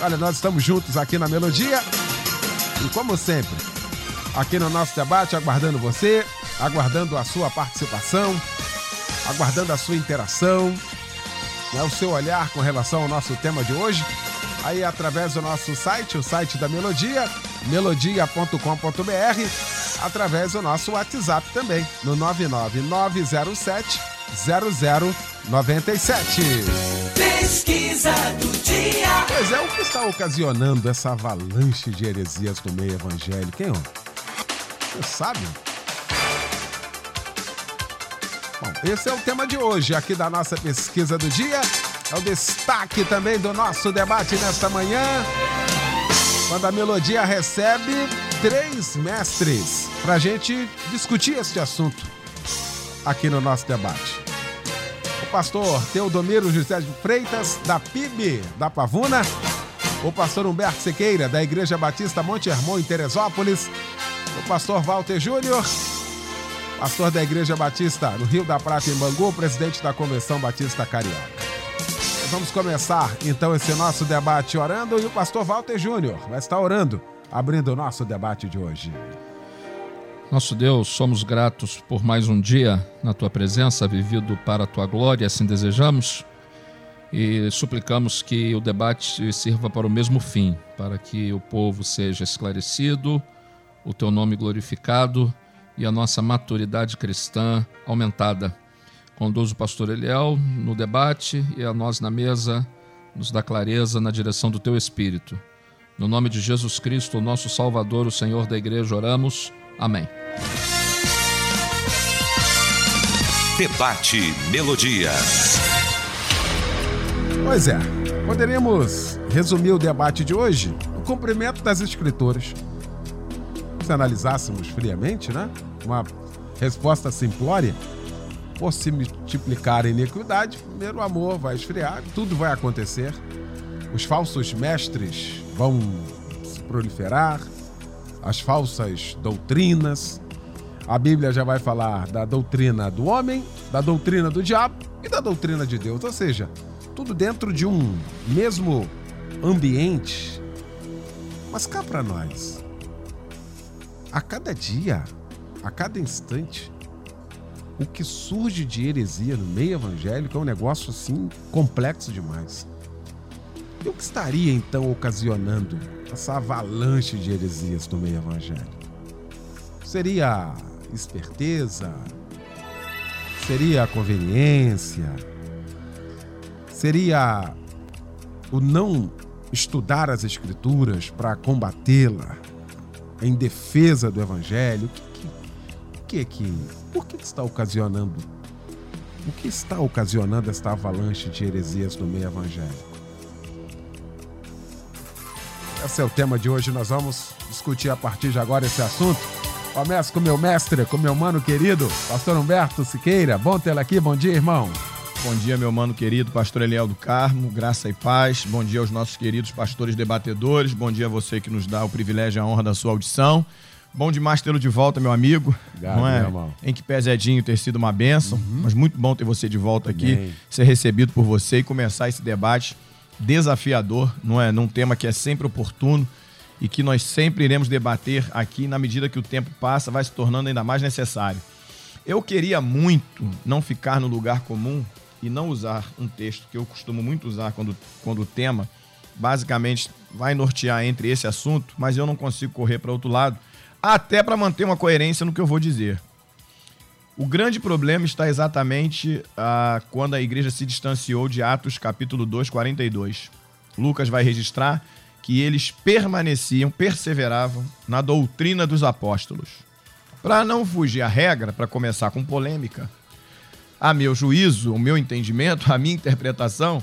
Olha, nós estamos juntos aqui na Melodia. E como sempre, aqui no nosso debate, aguardando você, aguardando a sua participação, aguardando a sua interação, né, o seu olhar com relação ao nosso tema de hoje. Aí através do nosso site, o site da Melodia, melodia.com.br, através do nosso WhatsApp também, no 99907 0097. Pesquisa do dia. Pois é, o que está ocasionando essa avalanche de heresias no meio evangélico, hein? ó? Você sabe? Bom, esse é o tema de hoje aqui da nossa pesquisa do dia. É o destaque também do nosso debate nesta manhã. Quando a melodia recebe três mestres para a gente discutir este assunto aqui no nosso debate. Pastor Teodomiro José de Freitas, da PIB da Pavuna. O pastor Humberto Sequeira, da Igreja Batista Monte Hermon, em Teresópolis. O pastor Walter Júnior, pastor da Igreja Batista no Rio da Prata, em Bangu, presidente da Convenção Batista Carioca. Vamos começar então esse nosso debate orando e o pastor Walter Júnior vai estar orando, abrindo o nosso debate de hoje. Nosso Deus, somos gratos por mais um dia na tua presença, vivido para a tua glória, assim desejamos. E suplicamos que o debate sirva para o mesmo fim, para que o povo seja esclarecido, o teu nome glorificado e a nossa maturidade cristã aumentada. Conduz o pastor Eliel no debate e a nós na mesa, nos dá clareza na direção do teu Espírito. No nome de Jesus Cristo, nosso Salvador, o Senhor da igreja, oramos. Amém. Debate Melodia. Pois é, poderíamos resumir o debate de hoje no cumprimento das escrituras. Se analisássemos friamente, né? Uma resposta simplória, por se multiplicar a iniquidade, primeiro o amor vai esfriar, tudo vai acontecer. Os falsos mestres vão se proliferar, as falsas doutrinas. A Bíblia já vai falar da doutrina do homem, da doutrina do diabo e da doutrina de Deus. Ou seja, tudo dentro de um mesmo ambiente. Mas cá para nós, a cada dia, a cada instante, o que surge de heresia no meio evangélico é um negócio assim complexo demais. E o que estaria então ocasionando essa avalanche de heresias no meio evangélico? Seria esperteza? Seria conveniência? Seria o não estudar as escrituras para combatê-la em defesa do evangelho? O que, que, que, por que está ocasionando? O que está ocasionando esta avalanche de heresias no meio evangélico? Esse é o tema de hoje. Nós vamos discutir a partir de agora esse assunto. Começo com meu mestre, com meu mano querido, pastor Humberto Siqueira. Bom tê-lo aqui. Bom dia, irmão. Bom dia, meu mano querido, pastor Eliel do Carmo, graça e paz. Bom dia aos nossos queridos pastores debatedores. Bom dia a você que nos dá o privilégio e a honra da sua audição. Bom demais tê-lo de volta, meu amigo. Obrigado, não é? meu irmão. Em que pese Edinho ter sido uma bênção, mas muito bom ter você de volta aqui, ser recebido por você e começar esse debate desafiador, não é? Num tema que é sempre oportuno e que nós sempre iremos debater aqui na medida que o tempo passa, vai se tornando ainda mais necessário. Eu queria muito não ficar no lugar comum e não usar um texto que eu costumo muito usar quando, quando o tema basicamente vai nortear entre esse assunto, mas eu não consigo correr para outro lado, até para manter uma coerência no que eu vou dizer. O grande problema está exatamente ah, quando a igreja se distanciou de Atos capítulo 2, 42. Lucas vai registrar que eles permaneciam, perseveravam na doutrina dos apóstolos. Para não fugir à regra, para começar com polêmica, a meu juízo, o meu entendimento, a minha interpretação,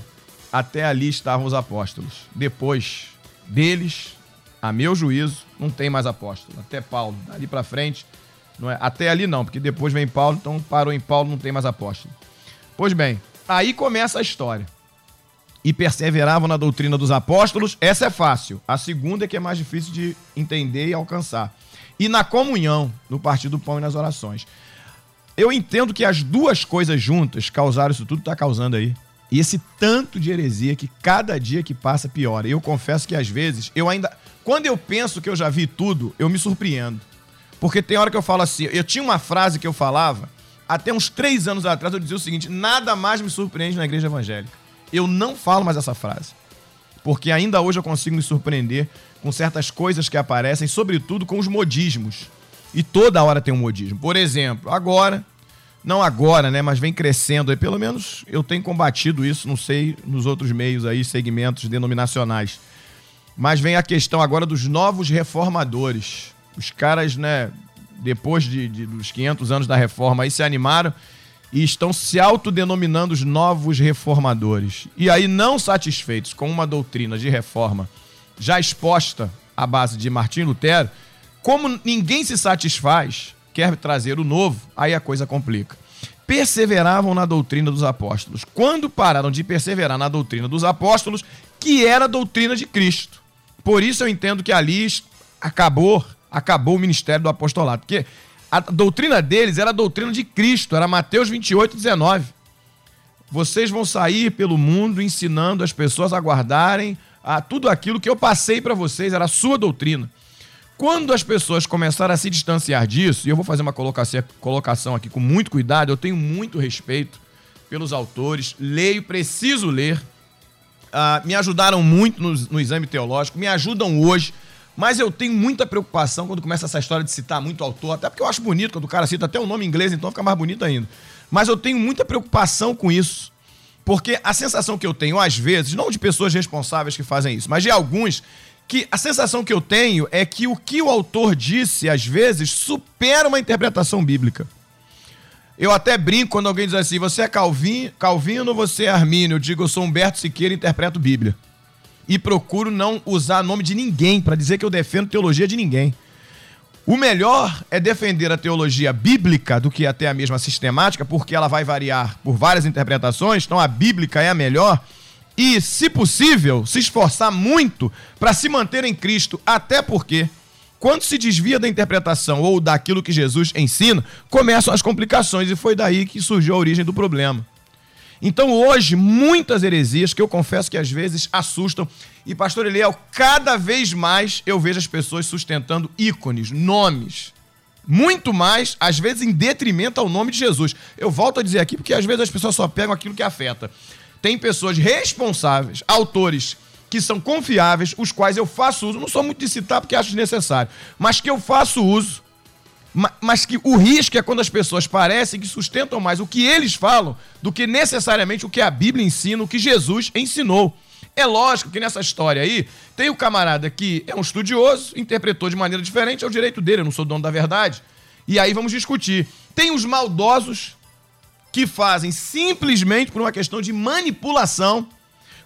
até ali estavam os apóstolos. Depois, deles, a meu juízo, não tem mais apóstolo. Até Paulo, dali para frente, não é? Até ali não, porque depois vem Paulo, então parou em Paulo, não tem mais apóstolo. Pois bem, aí começa a história. E perseveravam na doutrina dos apóstolos, essa é fácil. A segunda é que é mais difícil de entender e alcançar. E na comunhão, no partir do pão e nas orações. Eu entendo que as duas coisas juntas causaram isso tudo, está causando aí. E esse tanto de heresia que cada dia que passa piora. Eu confesso que às vezes eu ainda. Quando eu penso que eu já vi tudo, eu me surpreendo. Porque tem hora que eu falo assim. Eu tinha uma frase que eu falava, até uns três anos atrás, eu dizia o seguinte: nada mais me surpreende na igreja evangélica. Eu não falo mais essa frase. Porque ainda hoje eu consigo me surpreender com certas coisas que aparecem, sobretudo com os modismos. E toda hora tem um modismo. Por exemplo, agora, não agora, né, mas vem crescendo aí, pelo menos eu tenho combatido isso, não sei, nos outros meios aí, segmentos denominacionais. Mas vem a questão agora dos novos reformadores. Os caras, né, depois de, de dos 500 anos da reforma aí se animaram e estão se autodenominando os novos reformadores. E aí, não satisfeitos com uma doutrina de reforma já exposta à base de Martim Lutero, como ninguém se satisfaz, quer trazer o novo, aí a coisa complica. Perseveravam na doutrina dos apóstolos. Quando pararam de perseverar na doutrina dos apóstolos, que era a doutrina de Cristo. Por isso eu entendo que ali acabou, acabou o ministério do apostolado, porque a doutrina deles era a doutrina de Cristo, era Mateus 28, 19. Vocês vão sair pelo mundo ensinando as pessoas a guardarem a tudo aquilo que eu passei para vocês, era a sua doutrina. Quando as pessoas começaram a se distanciar disso, e eu vou fazer uma colocação aqui com muito cuidado, eu tenho muito respeito pelos autores, leio, preciso ler, uh, me ajudaram muito no, no exame teológico, me ajudam hoje mas eu tenho muita preocupação quando começa essa história de citar muito autor, até porque eu acho bonito quando o cara cita até o nome inglês, então fica mais bonito ainda. Mas eu tenho muita preocupação com isso. Porque a sensação que eu tenho, às vezes, não de pessoas responsáveis que fazem isso, mas de alguns, que a sensação que eu tenho é que o que o autor disse, às vezes, supera uma interpretação bíblica. Eu até brinco quando alguém diz assim: você é Calvino, Calvino você é Armínio? Eu digo, eu sou Humberto Siqueira e interpreto Bíblia e procuro não usar nome de ninguém para dizer que eu defendo teologia de ninguém. O melhor é defender a teologia bíblica do que até a mesma sistemática, porque ela vai variar por várias interpretações, então a bíblica é a melhor. E, se possível, se esforçar muito para se manter em Cristo, até porque, quando se desvia da interpretação ou daquilo que Jesus ensina, começam as complicações, e foi daí que surgiu a origem do problema. Então hoje, muitas heresias que eu confesso que às vezes assustam. E pastor Eliel, cada vez mais eu vejo as pessoas sustentando ícones, nomes. Muito mais, às vezes em detrimento ao nome de Jesus. Eu volto a dizer aqui porque às vezes as pessoas só pegam aquilo que afeta. Tem pessoas responsáveis, autores que são confiáveis, os quais eu faço uso, não sou muito de citar porque acho desnecessário, mas que eu faço uso mas que o risco é quando as pessoas parecem que sustentam mais o que eles falam do que necessariamente o que a Bíblia ensina, o que Jesus ensinou. É lógico que nessa história aí, tem o camarada que é um estudioso, interpretou de maneira diferente, é o direito dele, eu não sou dono da verdade. E aí vamos discutir. Tem os maldosos que fazem simplesmente por uma questão de manipulação,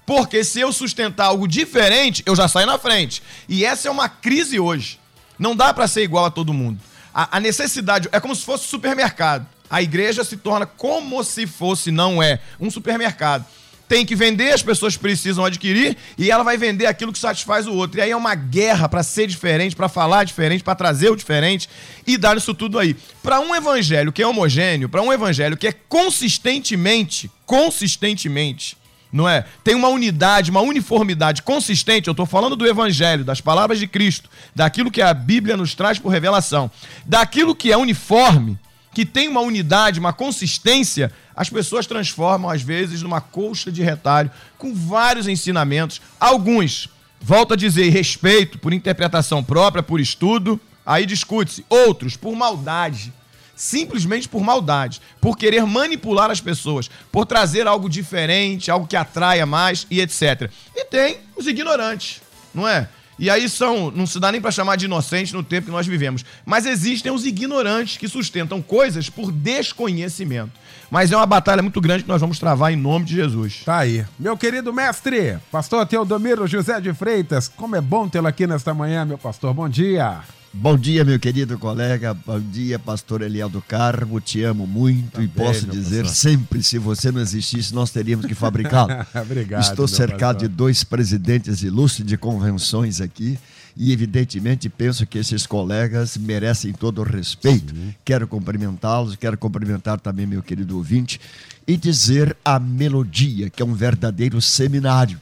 porque se eu sustentar algo diferente, eu já saio na frente. E essa é uma crise hoje. Não dá para ser igual a todo mundo. A, a necessidade é como se fosse supermercado. A igreja se torna como se fosse, não é, um supermercado. Tem que vender, as pessoas precisam adquirir e ela vai vender aquilo que satisfaz o outro. E aí é uma guerra para ser diferente, para falar diferente, para trazer o diferente e dar isso tudo aí. Para um evangelho que é homogêneo, para um evangelho que é consistentemente, consistentemente não é? Tem uma unidade, uma uniformidade consistente. Eu estou falando do Evangelho, das palavras de Cristo, daquilo que a Bíblia nos traz por revelação, daquilo que é uniforme, que tem uma unidade, uma consistência. As pessoas transformam, às vezes, numa colcha de retalho com vários ensinamentos. Alguns, volto a dizer, respeito por interpretação própria, por estudo, aí discute-se. Outros, por maldade simplesmente por maldade, por querer manipular as pessoas, por trazer algo diferente, algo que atraia mais e etc. E tem os ignorantes, não é? E aí são, não se dá nem para chamar de inocentes no tempo que nós vivemos. Mas existem os ignorantes que sustentam coisas por desconhecimento. Mas é uma batalha muito grande que nós vamos travar em nome de Jesus. Tá aí. Meu querido mestre, pastor Teodomiro José de Freitas, como é bom tê-lo aqui nesta manhã, meu pastor. Bom dia. Bom dia, meu querido colega. Bom dia, pastor Eliel do Carmo. Te amo muito Também, e posso dizer pastor. sempre, se você não existisse, nós teríamos que fabricá-lo. Obrigado, Estou cercado pastor. de dois presidentes ilustres de convenções aqui e, evidentemente, penso que esses colegas merecem todo o respeito. Quero cumprimentá-los, quero cumprimentar também meu querido ouvinte e dizer a melodia, que é um verdadeiro seminário.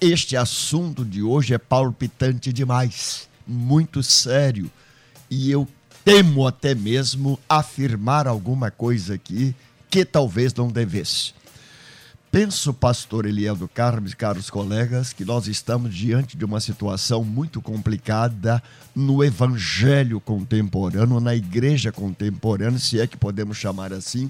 Este assunto de hoje é palpitante demais, muito sério, e eu temo até mesmo afirmar alguma coisa aqui que talvez não devesse. Penso, pastor Eliel do Carmo e caros colegas, que nós estamos diante de uma situação muito complicada no evangelho contemporâneo, na igreja contemporânea, se é que podemos chamar assim.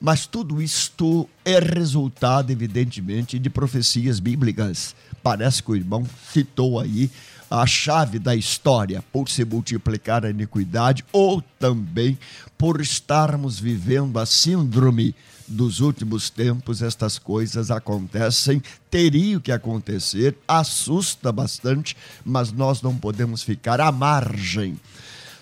Mas tudo isto é resultado, evidentemente, de profecias bíblicas. Parece que o irmão citou aí a chave da história, por se multiplicar a iniquidade, ou também por estarmos vivendo a síndrome dos últimos tempos, estas coisas acontecem, teriam que acontecer, assusta bastante, mas nós não podemos ficar à margem.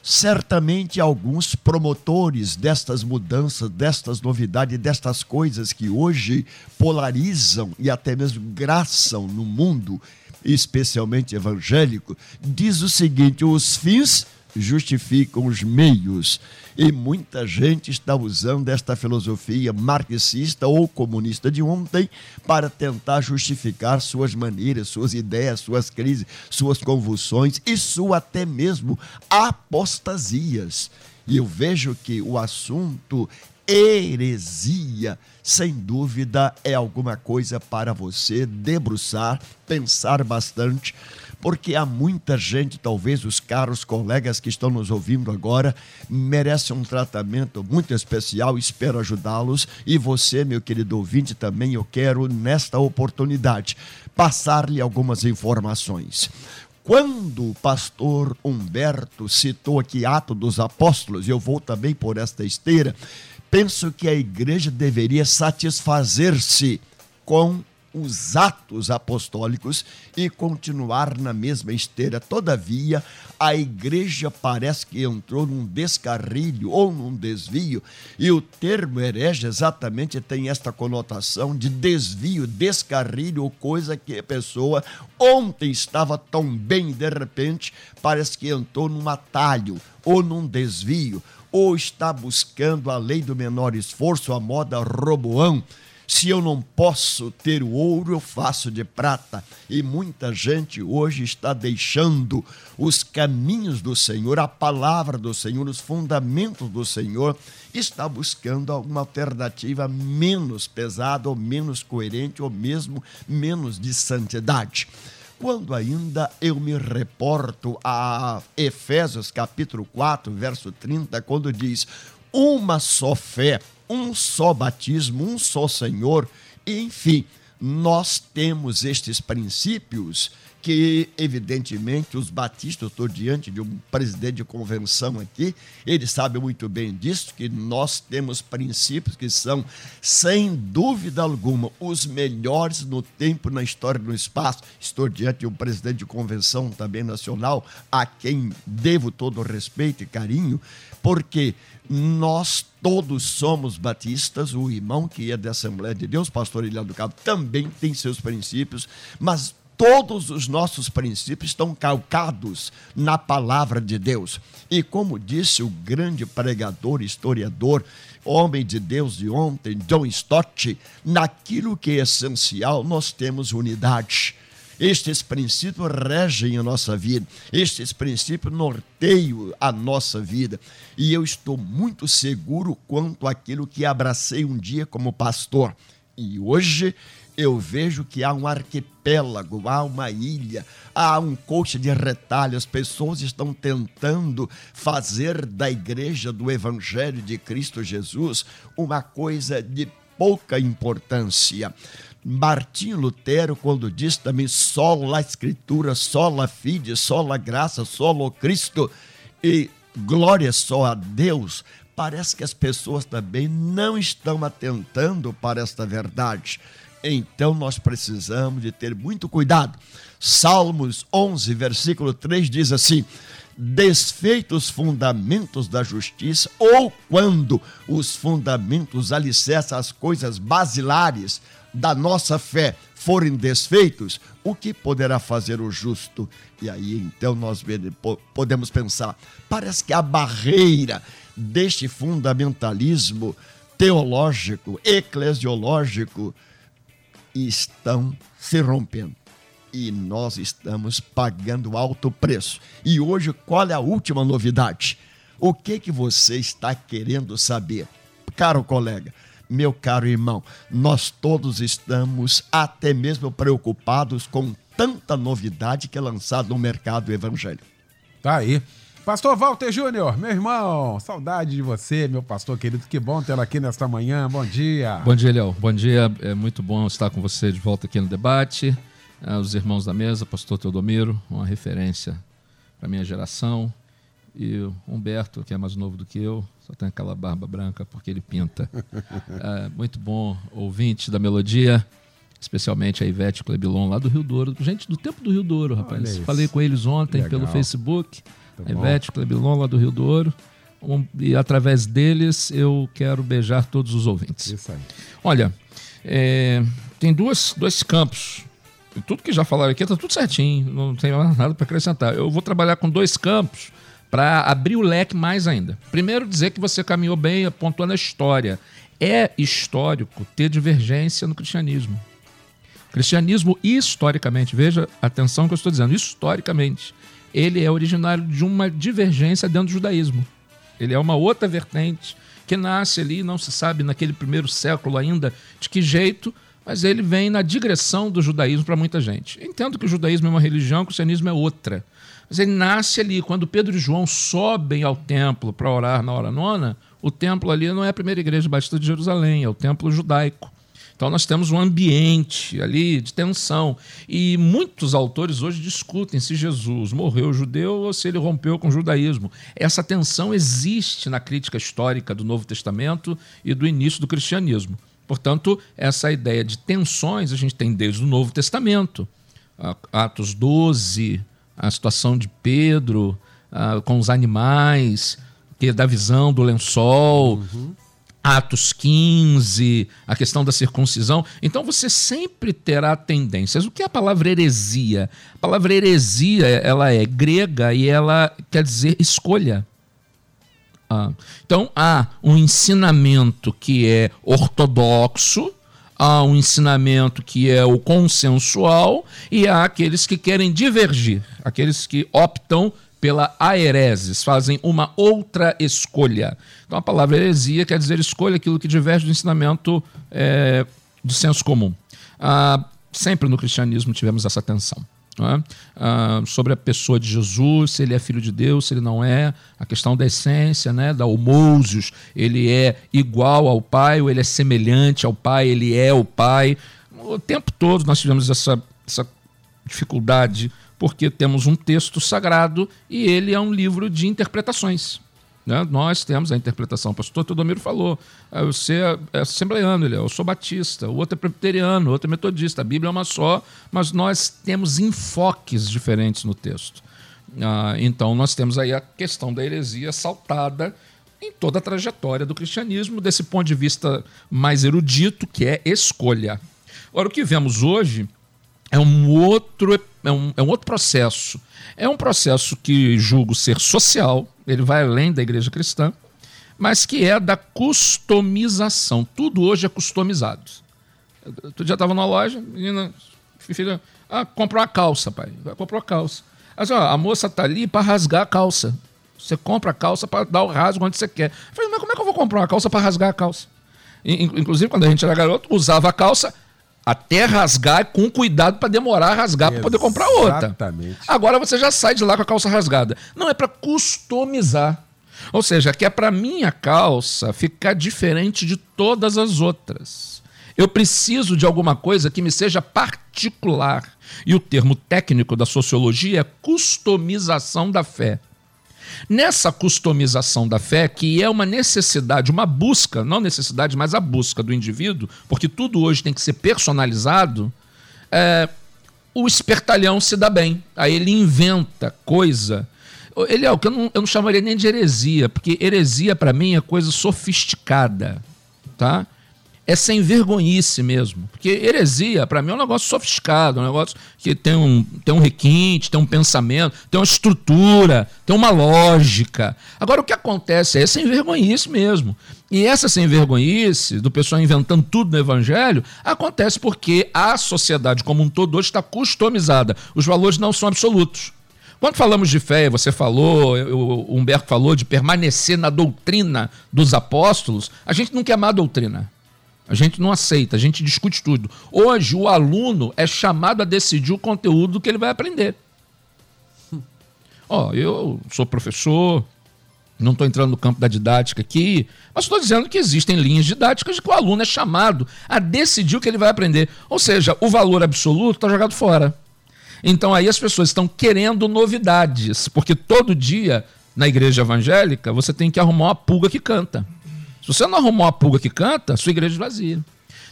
Certamente alguns promotores destas mudanças, destas novidades, destas coisas que hoje polarizam e até mesmo graçam no mundo, especialmente evangélico, diz o seguinte: os fins justificam os meios. E muita gente está usando esta filosofia marxista ou comunista de ontem para tentar justificar suas maneiras, suas ideias, suas crises, suas convulsões e sua até mesmo apostasias. E eu vejo que o assunto heresia, sem dúvida, é alguma coisa para você debruçar, pensar bastante, porque há muita gente, talvez os caros colegas que estão nos ouvindo agora, merecem um tratamento muito especial, espero ajudá-los. E você, meu querido ouvinte, também eu quero, nesta oportunidade, passar-lhe algumas informações. Quando o pastor Humberto citou aqui Atos dos Apóstolos, eu vou também por esta esteira, penso que a igreja deveria satisfazer-se com os atos apostólicos e continuar na mesma esteira. Todavia, a igreja parece que entrou num descarrilho ou num desvio, e o termo herege exatamente tem esta conotação de desvio, descarrilho, ou coisa que a pessoa ontem estava tão bem, de repente parece que entrou num atalho ou num desvio, ou está buscando a lei do menor esforço, a moda Roboão. Se eu não posso ter o ouro, eu faço de prata. E muita gente hoje está deixando os caminhos do Senhor, a palavra do Senhor, os fundamentos do Senhor, está buscando alguma alternativa menos pesada, ou menos coerente, ou mesmo menos de santidade quando ainda eu me reporto a Efésios capítulo 4, verso 30, quando diz: uma só fé, um só batismo, um só Senhor, enfim, nós temos estes princípios que, evidentemente, os batistas, estou diante de um presidente de convenção aqui, ele sabe muito bem disso, que nós temos princípios que são, sem dúvida alguma, os melhores no tempo, na história, no espaço. Estou diante de um presidente de convenção também nacional, a quem devo todo o respeito e carinho, porque nós todos somos batistas, o irmão que é da Assembleia de Deus, pastor Ilha do Cabo, também tem seus princípios, mas todos os nossos princípios estão calcados na palavra de Deus. E como disse o grande pregador, historiador, homem de Deus de ontem, John Stott, naquilo que é essencial, nós temos unidade. Estes princípios regem a nossa vida, estes princípios norteiam a nossa vida. E eu estou muito seguro quanto àquilo que abracei um dia como pastor. E hoje eu vejo que há um arquipélago, há uma ilha, há um coxa de retalho. As pessoas estão tentando fazer da igreja do Evangelho de Cristo Jesus uma coisa de pouca importância. Martinho Lutero, quando diz também sola a escritura, sola fide, sola graça, solo Cristo e glória só a Deus, parece que as pessoas também não estão atentando para esta verdade. Então nós precisamos de ter muito cuidado. Salmos 11, versículo 3 diz assim: desfeitos os fundamentos da justiça, ou quando os fundamentos alicerçam as coisas basilares da nossa fé forem desfeitos, o que poderá fazer o justo? E aí então nós podemos pensar, parece que a barreira deste fundamentalismo teológico, eclesiológico, estão se rompendo. E nós estamos pagando alto preço. E hoje, qual é a última novidade? O que que você está querendo saber? Caro colega, meu caro irmão, nós todos estamos até mesmo preocupados com tanta novidade que é lançada no mercado evangélico. Tá aí. Pastor Walter Júnior, meu irmão, saudade de você, meu pastor querido. Que bom tê-lo aqui nesta manhã. Bom dia. Bom dia, Léo. Bom dia. É muito bom estar com você de volta aqui no debate. Ah, os irmãos da mesa, pastor Teodomiro, uma referência para minha geração. E o Humberto, que é mais novo do que eu, só tem aquela barba branca porque ele pinta. É, muito bom, ouvinte da melodia, especialmente a Ivete Clebilon, lá do Rio Douro. Gente do tempo do Rio Douro, rapaz. Falei com eles ontem Legal. pelo Facebook. Tá Ivete Clebilon, lá do Rio Douro. Um, e através deles eu quero beijar todos os ouvintes. Isso aí. Olha, é, tem duas, dois campos. Tudo que já falaram aqui está tudo certinho, não tem nada para acrescentar. Eu vou trabalhar com dois campos para abrir o leque mais ainda. Primeiro, dizer que você caminhou bem apontando a história. É histórico ter divergência no cristianismo. Cristianismo, historicamente, veja atenção que eu estou dizendo, historicamente, ele é originário de uma divergência dentro do judaísmo. Ele é uma outra vertente que nasce ali, não se sabe naquele primeiro século ainda de que jeito, mas ele vem na digressão do judaísmo para muita gente. Entendo que o judaísmo é uma religião, o cristianismo é outra. Mas ele nasce ali, quando Pedro e João sobem ao templo para orar na hora nona, o templo ali não é a primeira igreja batista de Jerusalém, é o templo judaico. Então nós temos um ambiente ali de tensão. E muitos autores hoje discutem se Jesus morreu judeu ou se ele rompeu com o judaísmo. Essa tensão existe na crítica histórica do Novo Testamento e do início do cristianismo. Portanto, essa ideia de tensões a gente tem desde o Novo Testamento. Atos 12, a situação de Pedro com os animais, que é da visão do lençol. Uhum. Atos 15, a questão da circuncisão. Então você sempre terá tendências. O que é a palavra heresia? A palavra heresia ela é grega e ela quer dizer escolha. Ah, então há um ensinamento que é ortodoxo, há um ensinamento que é o consensual e há aqueles que querem divergir, aqueles que optam pela aereses, fazem uma outra escolha. Então a palavra heresia quer dizer escolha aquilo que diverge do ensinamento é, de senso comum. Ah, sempre no cristianismo tivemos essa tensão. É? Ah, sobre a pessoa de Jesus, se ele é filho de Deus, se ele não é, a questão da essência, né, da homousios, ele é igual ao Pai ou ele é semelhante ao Pai, ele é o Pai. O tempo todo nós tivemos essa, essa dificuldade porque temos um texto sagrado e ele é um livro de interpretações. Né? Nós temos a interpretação. O pastor Teodomiro falou: ah, você é assembleiano, ele é, eu sou batista, o outro é presbiteriano, o outro é metodista. A Bíblia é uma só, mas nós temos enfoques diferentes no texto. Ah, então, nós temos aí a questão da heresia saltada em toda a trajetória do cristianismo, desse ponto de vista mais erudito, que é escolha. Agora, o que vemos hoje é um outro, é um, é um outro processo. É um processo que julgo ser social, ele vai além da igreja cristã, mas que é da customização. Tudo hoje é customizado. Outro dia estava na loja, menina, filha, ah, comprou uma calça, pai. Comprou a calça. Mas, ó, a moça tá ali para rasgar a calça. Você compra a calça para dar o rasgo onde você quer. Eu falei, mas como é que eu vou comprar uma calça para rasgar a calça? Inclusive, quando a gente era garoto, usava a calça até rasgar com cuidado para demorar a rasgar para poder comprar outra. Exatamente. Agora você já sai de lá com a calça rasgada. Não é para customizar. Ou seja, que é para minha calça ficar diferente de todas as outras. Eu preciso de alguma coisa que me seja particular. E o termo técnico da sociologia é customização da fé. Nessa customização da fé, que é uma necessidade, uma busca, não necessidade, mas a busca do indivíduo, porque tudo hoje tem que ser personalizado, é, o espertalhão se dá bem. Aí ele inventa coisa. Ele é o que eu não, eu não chamaria nem de heresia, porque heresia para mim é coisa sofisticada, tá? É sem vergonhice mesmo. Porque heresia, para mim, é um negócio sofisticado, um negócio que tem um, tem um requinte, tem um pensamento, tem uma estrutura, tem uma lógica. Agora, o que acontece é sem vergonhice mesmo. E essa sem vergonhice, do pessoal inventando tudo no evangelho, acontece porque a sociedade como um todo hoje está customizada. Os valores não são absolutos. Quando falamos de fé, você falou, o Humberto falou de permanecer na doutrina dos apóstolos, a gente não quer má doutrina. A gente não aceita, a gente discute tudo. Hoje, o aluno é chamado a decidir o conteúdo que ele vai aprender. Ó, oh, eu sou professor, não estou entrando no campo da didática aqui, mas estou dizendo que existem linhas didáticas que o aluno é chamado a decidir o que ele vai aprender. Ou seja, o valor absoluto está jogado fora. Então aí as pessoas estão querendo novidades, porque todo dia na igreja evangélica você tem que arrumar uma pulga que canta. Se você não arrumou a pulga que canta, sua igreja é vazia.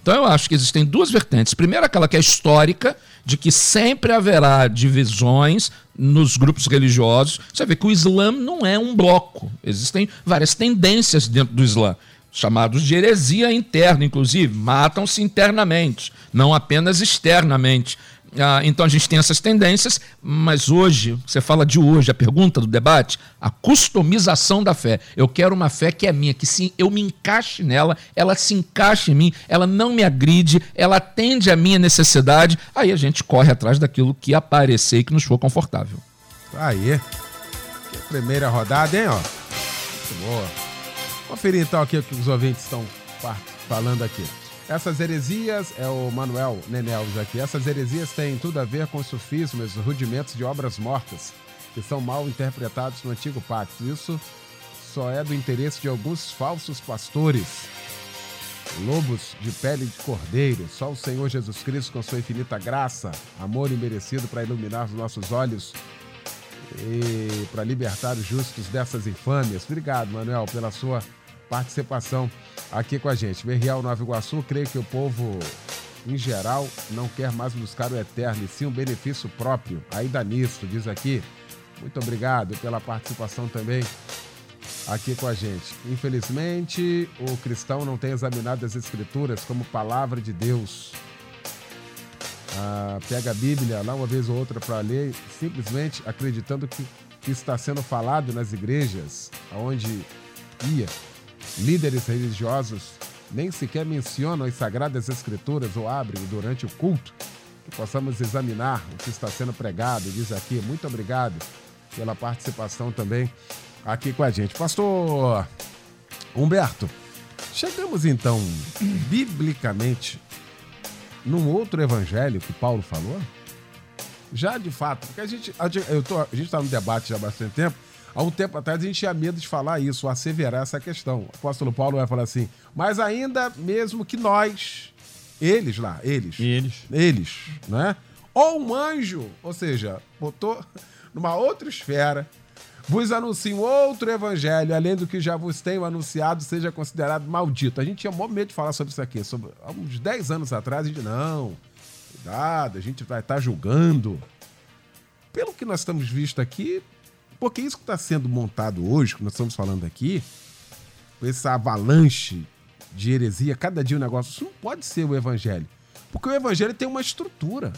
Então eu acho que existem duas vertentes. Primeiro, aquela que é histórica, de que sempre haverá divisões nos grupos religiosos. Você vê que o Islã não é um bloco. Existem várias tendências dentro do Islã, chamados de heresia interna, inclusive. Matam-se internamente, não apenas externamente. Ah, então a gente tem essas tendências, mas hoje, você fala de hoje, a pergunta do debate, a customização da fé. Eu quero uma fé que é minha, que sim, eu me encaixe nela, ela se encaixe em mim, ela não me agride, ela atende à minha necessidade. Aí a gente corre atrás daquilo que aparecer e que nos for confortável. Aí. Primeira rodada, hein, ó. Muito boa. Conferir então aqui o que os ouvintes estão falando aqui. Essas heresias, é o Manuel Nenelves aqui, essas heresias têm tudo a ver com os sufismos, os rudimentos de obras mortas, que são mal interpretados no antigo pacto. Isso só é do interesse de alguns falsos pastores, lobos de pele de cordeiro. Só o Senhor Jesus Cristo, com sua infinita graça, amor imerecido para iluminar os nossos olhos e para libertar os justos dessas infâmias. Obrigado, Manuel, pela sua participação aqui com a gente. Berrial Nova Iguaçu, creio que o povo, em geral, não quer mais buscar o eterno, e sim um benefício próprio. Ainda nisso, diz aqui. Muito obrigado pela participação também aqui com a gente. Infelizmente, o cristão não tem examinado as Escrituras como palavra de Deus. Ah, pega a Bíblia lá uma vez ou outra para ler, simplesmente acreditando que, que está sendo falado nas igrejas, aonde ia Líderes religiosos nem sequer mencionam as sagradas escrituras ou abrem durante o culto. Que possamos examinar o que está sendo pregado, diz aqui. Muito obrigado pela participação também aqui com a gente. Pastor Humberto, chegamos então, biblicamente, num outro evangelho que Paulo falou? Já de fato, porque a gente eu a gente está debate já há bastante tempo Há um tempo atrás a gente tinha medo de falar isso, asseverar essa questão. O apóstolo Paulo vai falar assim, mas ainda mesmo que nós, eles lá, eles. Eles. Eles, né? Ou um anjo, ou seja, botou numa outra esfera, vos anuncio outro evangelho, além do que já vos tenho anunciado, seja considerado maldito. A gente tinha maior medo de falar sobre isso aqui. Sobre, há uns 10 anos atrás, a gente, não, cuidado, a gente vai estar julgando. Pelo que nós estamos visto aqui, porque isso que está sendo montado hoje, que nós estamos falando aqui, essa avalanche de heresia, cada dia um negócio, isso não pode ser o evangelho. Porque o evangelho tem uma estrutura.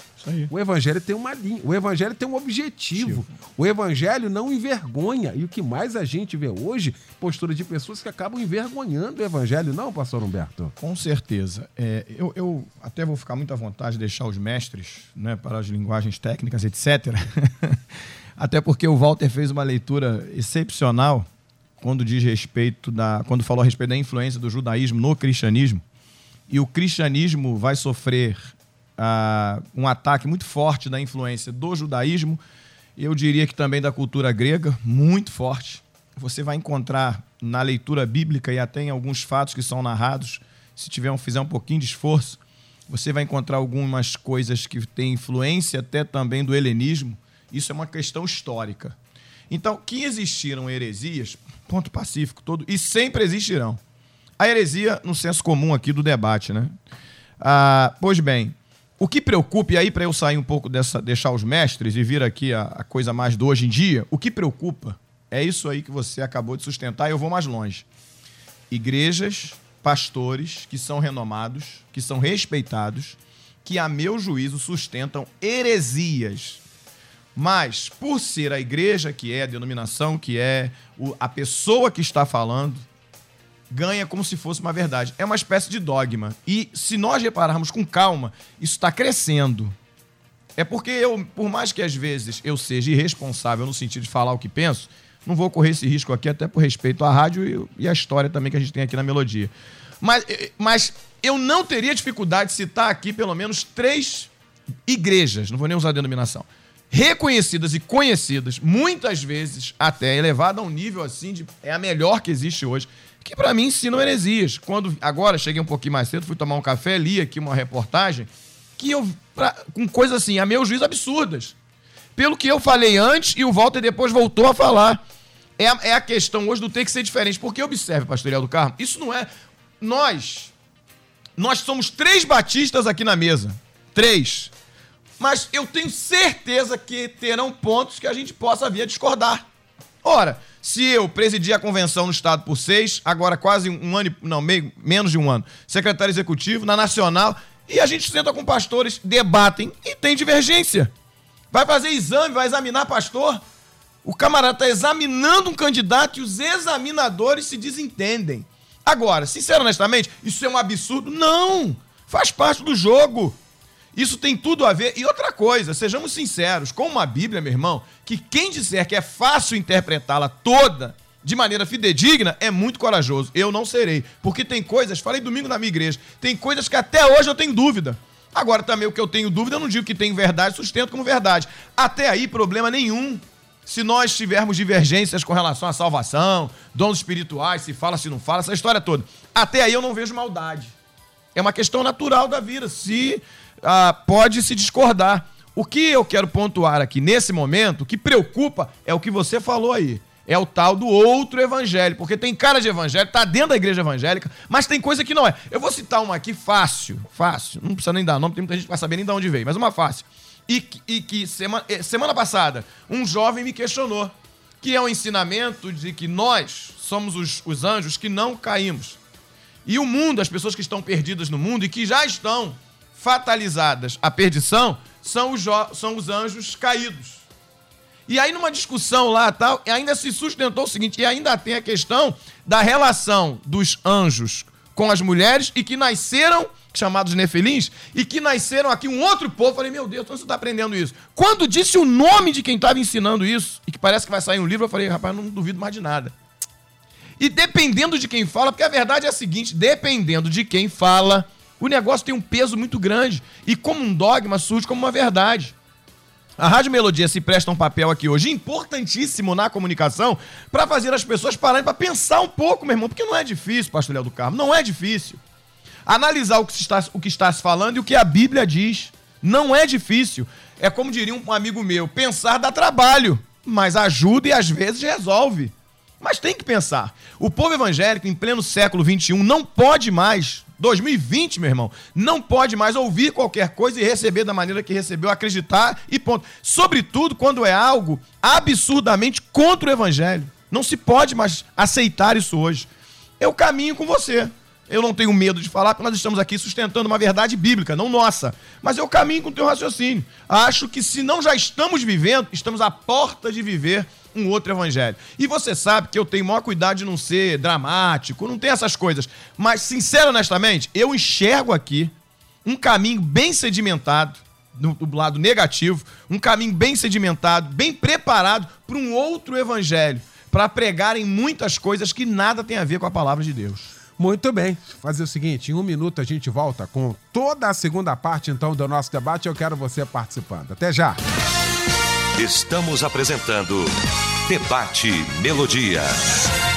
O evangelho tem uma linha. O evangelho tem um objetivo. O evangelho não envergonha. E o que mais a gente vê hoje, postura de pessoas que acabam envergonhando o evangelho, não, pastor Humberto? Com certeza. É, eu, eu, até vou ficar muito à vontade de deixar os mestres né, para as linguagens técnicas, etc. Até porque o Walter fez uma leitura excepcional quando diz respeito da, quando falou a respeito da influência do judaísmo no cristianismo. E o cristianismo vai sofrer uh, um ataque muito forte da influência do judaísmo. Eu diria que também da cultura grega, muito forte. Você vai encontrar na leitura bíblica e até em alguns fatos que são narrados se tiver um, fizer um pouquinho de esforço, você vai encontrar algumas coisas que têm influência até também do helenismo. Isso é uma questão histórica. Então, que existiram heresias, ponto pacífico todo, e sempre existirão. A heresia no senso comum aqui do debate, né? Ah, pois bem, o que preocupa, e aí para eu sair um pouco dessa, deixar os mestres e vir aqui a, a coisa mais do hoje em dia, o que preocupa é isso aí que você acabou de sustentar e eu vou mais longe. Igrejas, pastores que são renomados, que são respeitados, que a meu juízo sustentam heresias. Mas, por ser a igreja que é, a denominação que é, a pessoa que está falando, ganha como se fosse uma verdade. É uma espécie de dogma. E se nós repararmos com calma, isso está crescendo. É porque eu, por mais que às vezes eu seja irresponsável no sentido de falar o que penso, não vou correr esse risco aqui, até por respeito à rádio e, e à história também que a gente tem aqui na melodia. Mas, eh, mas eu não teria dificuldade de citar aqui pelo menos três igrejas, não vou nem usar a denominação, reconhecidas e conhecidas, muitas vezes até elevada a um nível assim de é a melhor que existe hoje, que pra mim ensinam heresias. Quando agora cheguei um pouquinho mais cedo, fui tomar um café, li aqui uma reportagem que eu pra- com coisas assim, a meu juízo absurdas. Pelo que eu falei antes e o Walter depois voltou a falar. É a, é a questão hoje do ter que ser diferente. Porque observe, Pastorial do Carmo, isso não é. Nós. Nós somos três batistas aqui na mesa. Três. Mas eu tenho certeza que terão pontos que a gente possa vir a discordar. Ora, se eu presidi a convenção no Estado por seis, agora quase um ano, não, meio, menos de um ano, secretário executivo, na Nacional, e a gente senta com pastores, debatem e tem divergência. Vai fazer exame, vai examinar pastor. O camarada está examinando um candidato e os examinadores se desentendem. Agora, sincero honestamente, isso é um absurdo? Não! Faz parte do jogo. Isso tem tudo a ver. E outra coisa, sejamos sinceros, com uma Bíblia, meu irmão, que quem disser que é fácil interpretá-la toda de maneira fidedigna é muito corajoso. Eu não serei. Porque tem coisas, falei domingo na minha igreja, tem coisas que até hoje eu tenho dúvida. Agora também o que eu tenho dúvida, eu não digo que tem verdade, sustento como verdade. Até aí, problema nenhum. Se nós tivermos divergências com relação à salvação, dons espirituais, se fala, se não fala, essa história toda. Até aí eu não vejo maldade. É uma questão natural da vida. Se ah, pode se discordar. O que eu quero pontuar aqui nesse momento, o que preocupa é o que você falou aí. É o tal do outro evangelho. Porque tem cara de evangelho, tá dentro da igreja evangélica, mas tem coisa que não é. Eu vou citar uma aqui fácil, fácil. Não precisa nem dar nome, tem muita gente que vai saber nem de onde veio, mas uma fácil. E, que- e que semana, eh, semana passada, um jovem me questionou. Que é o ensinamento de que nós somos os, os anjos que não caímos. E o mundo, as pessoas que estão perdidas no mundo e que já estão fatalizadas à perdição, são os, são os anjos caídos. E aí, numa discussão lá tal, ainda se sustentou o seguinte: e ainda tem a questão da relação dos anjos com as mulheres e que nasceram, chamados nefelins, e que nasceram aqui um outro povo. Falei, meu Deus, você está aprendendo isso. Quando disse o nome de quem estava ensinando isso, e que parece que vai sair um livro, eu falei, rapaz, não duvido mais de nada. E dependendo de quem fala, porque a verdade é a seguinte: dependendo de quem fala, o negócio tem um peso muito grande. E como um dogma surge como uma verdade. A Rádio Melodia se presta um papel aqui hoje importantíssimo na comunicação para fazer as pessoas pararem para pensar um pouco, meu irmão, porque não é difícil, pastor Léo do Carmo, não é difícil. Analisar o que, está, o que está se falando e o que a Bíblia diz. Não é difícil. É como diria um amigo meu, pensar dá trabalho, mas ajuda e às vezes resolve. Mas tem que pensar. O povo evangélico, em pleno século XXI, não pode mais, 2020, meu irmão, não pode mais ouvir qualquer coisa e receber da maneira que recebeu, acreditar e ponto. Sobretudo quando é algo absurdamente contra o evangelho. Não se pode mais aceitar isso hoje. Eu caminho com você. Eu não tenho medo de falar, porque nós estamos aqui sustentando uma verdade bíblica, não nossa. Mas eu caminho com o teu raciocínio. Acho que se não já estamos vivendo, estamos à porta de viver um outro evangelho. E você sabe que eu tenho maior cuidado de não ser dramático, não tem essas coisas. Mas, sincero honestamente, eu enxergo aqui um caminho bem sedimentado, no, do lado negativo, um caminho bem sedimentado, bem preparado para um outro evangelho, para pregarem muitas coisas que nada tem a ver com a palavra de Deus. Muito bem. Fazer o seguinte, em um minuto a gente volta com toda a segunda parte, então, do nosso debate. Eu quero você participando. Até já. Estamos apresentando Debate Melodia.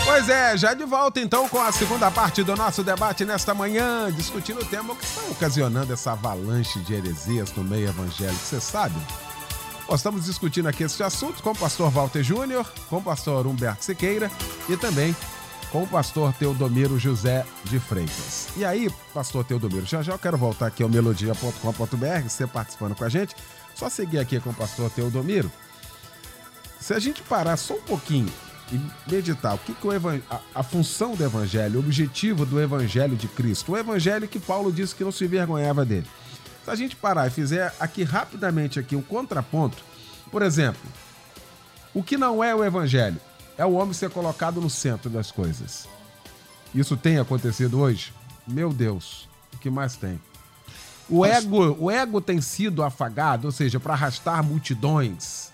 Pois é, já de volta então com a segunda parte do nosso debate nesta manhã, discutindo o tema que está ocasionando essa avalanche de heresias no meio evangélico, você sabe? Nós estamos discutindo aqui esse assunto com o pastor Walter Júnior, com o pastor Humberto Siqueira e também com o pastor Teodomiro José de Freitas. E aí, pastor Teodomiro, já já eu quero voltar aqui ao melodia.com.br, você participando com a gente. Só seguir aqui com o pastor Teodomiro. Se a gente parar só um pouquinho e meditar o que, que o a, a função do evangelho, o objetivo do evangelho de Cristo, o evangelho que Paulo disse que não se envergonhava dele. Se a gente parar e fizer aqui rapidamente aqui um contraponto, por exemplo, o que não é o evangelho? É o homem ser colocado no centro das coisas. Isso tem acontecido hoje? Meu Deus, o que mais tem? O ego, o ego tem sido afagado, ou seja, para arrastar multidões.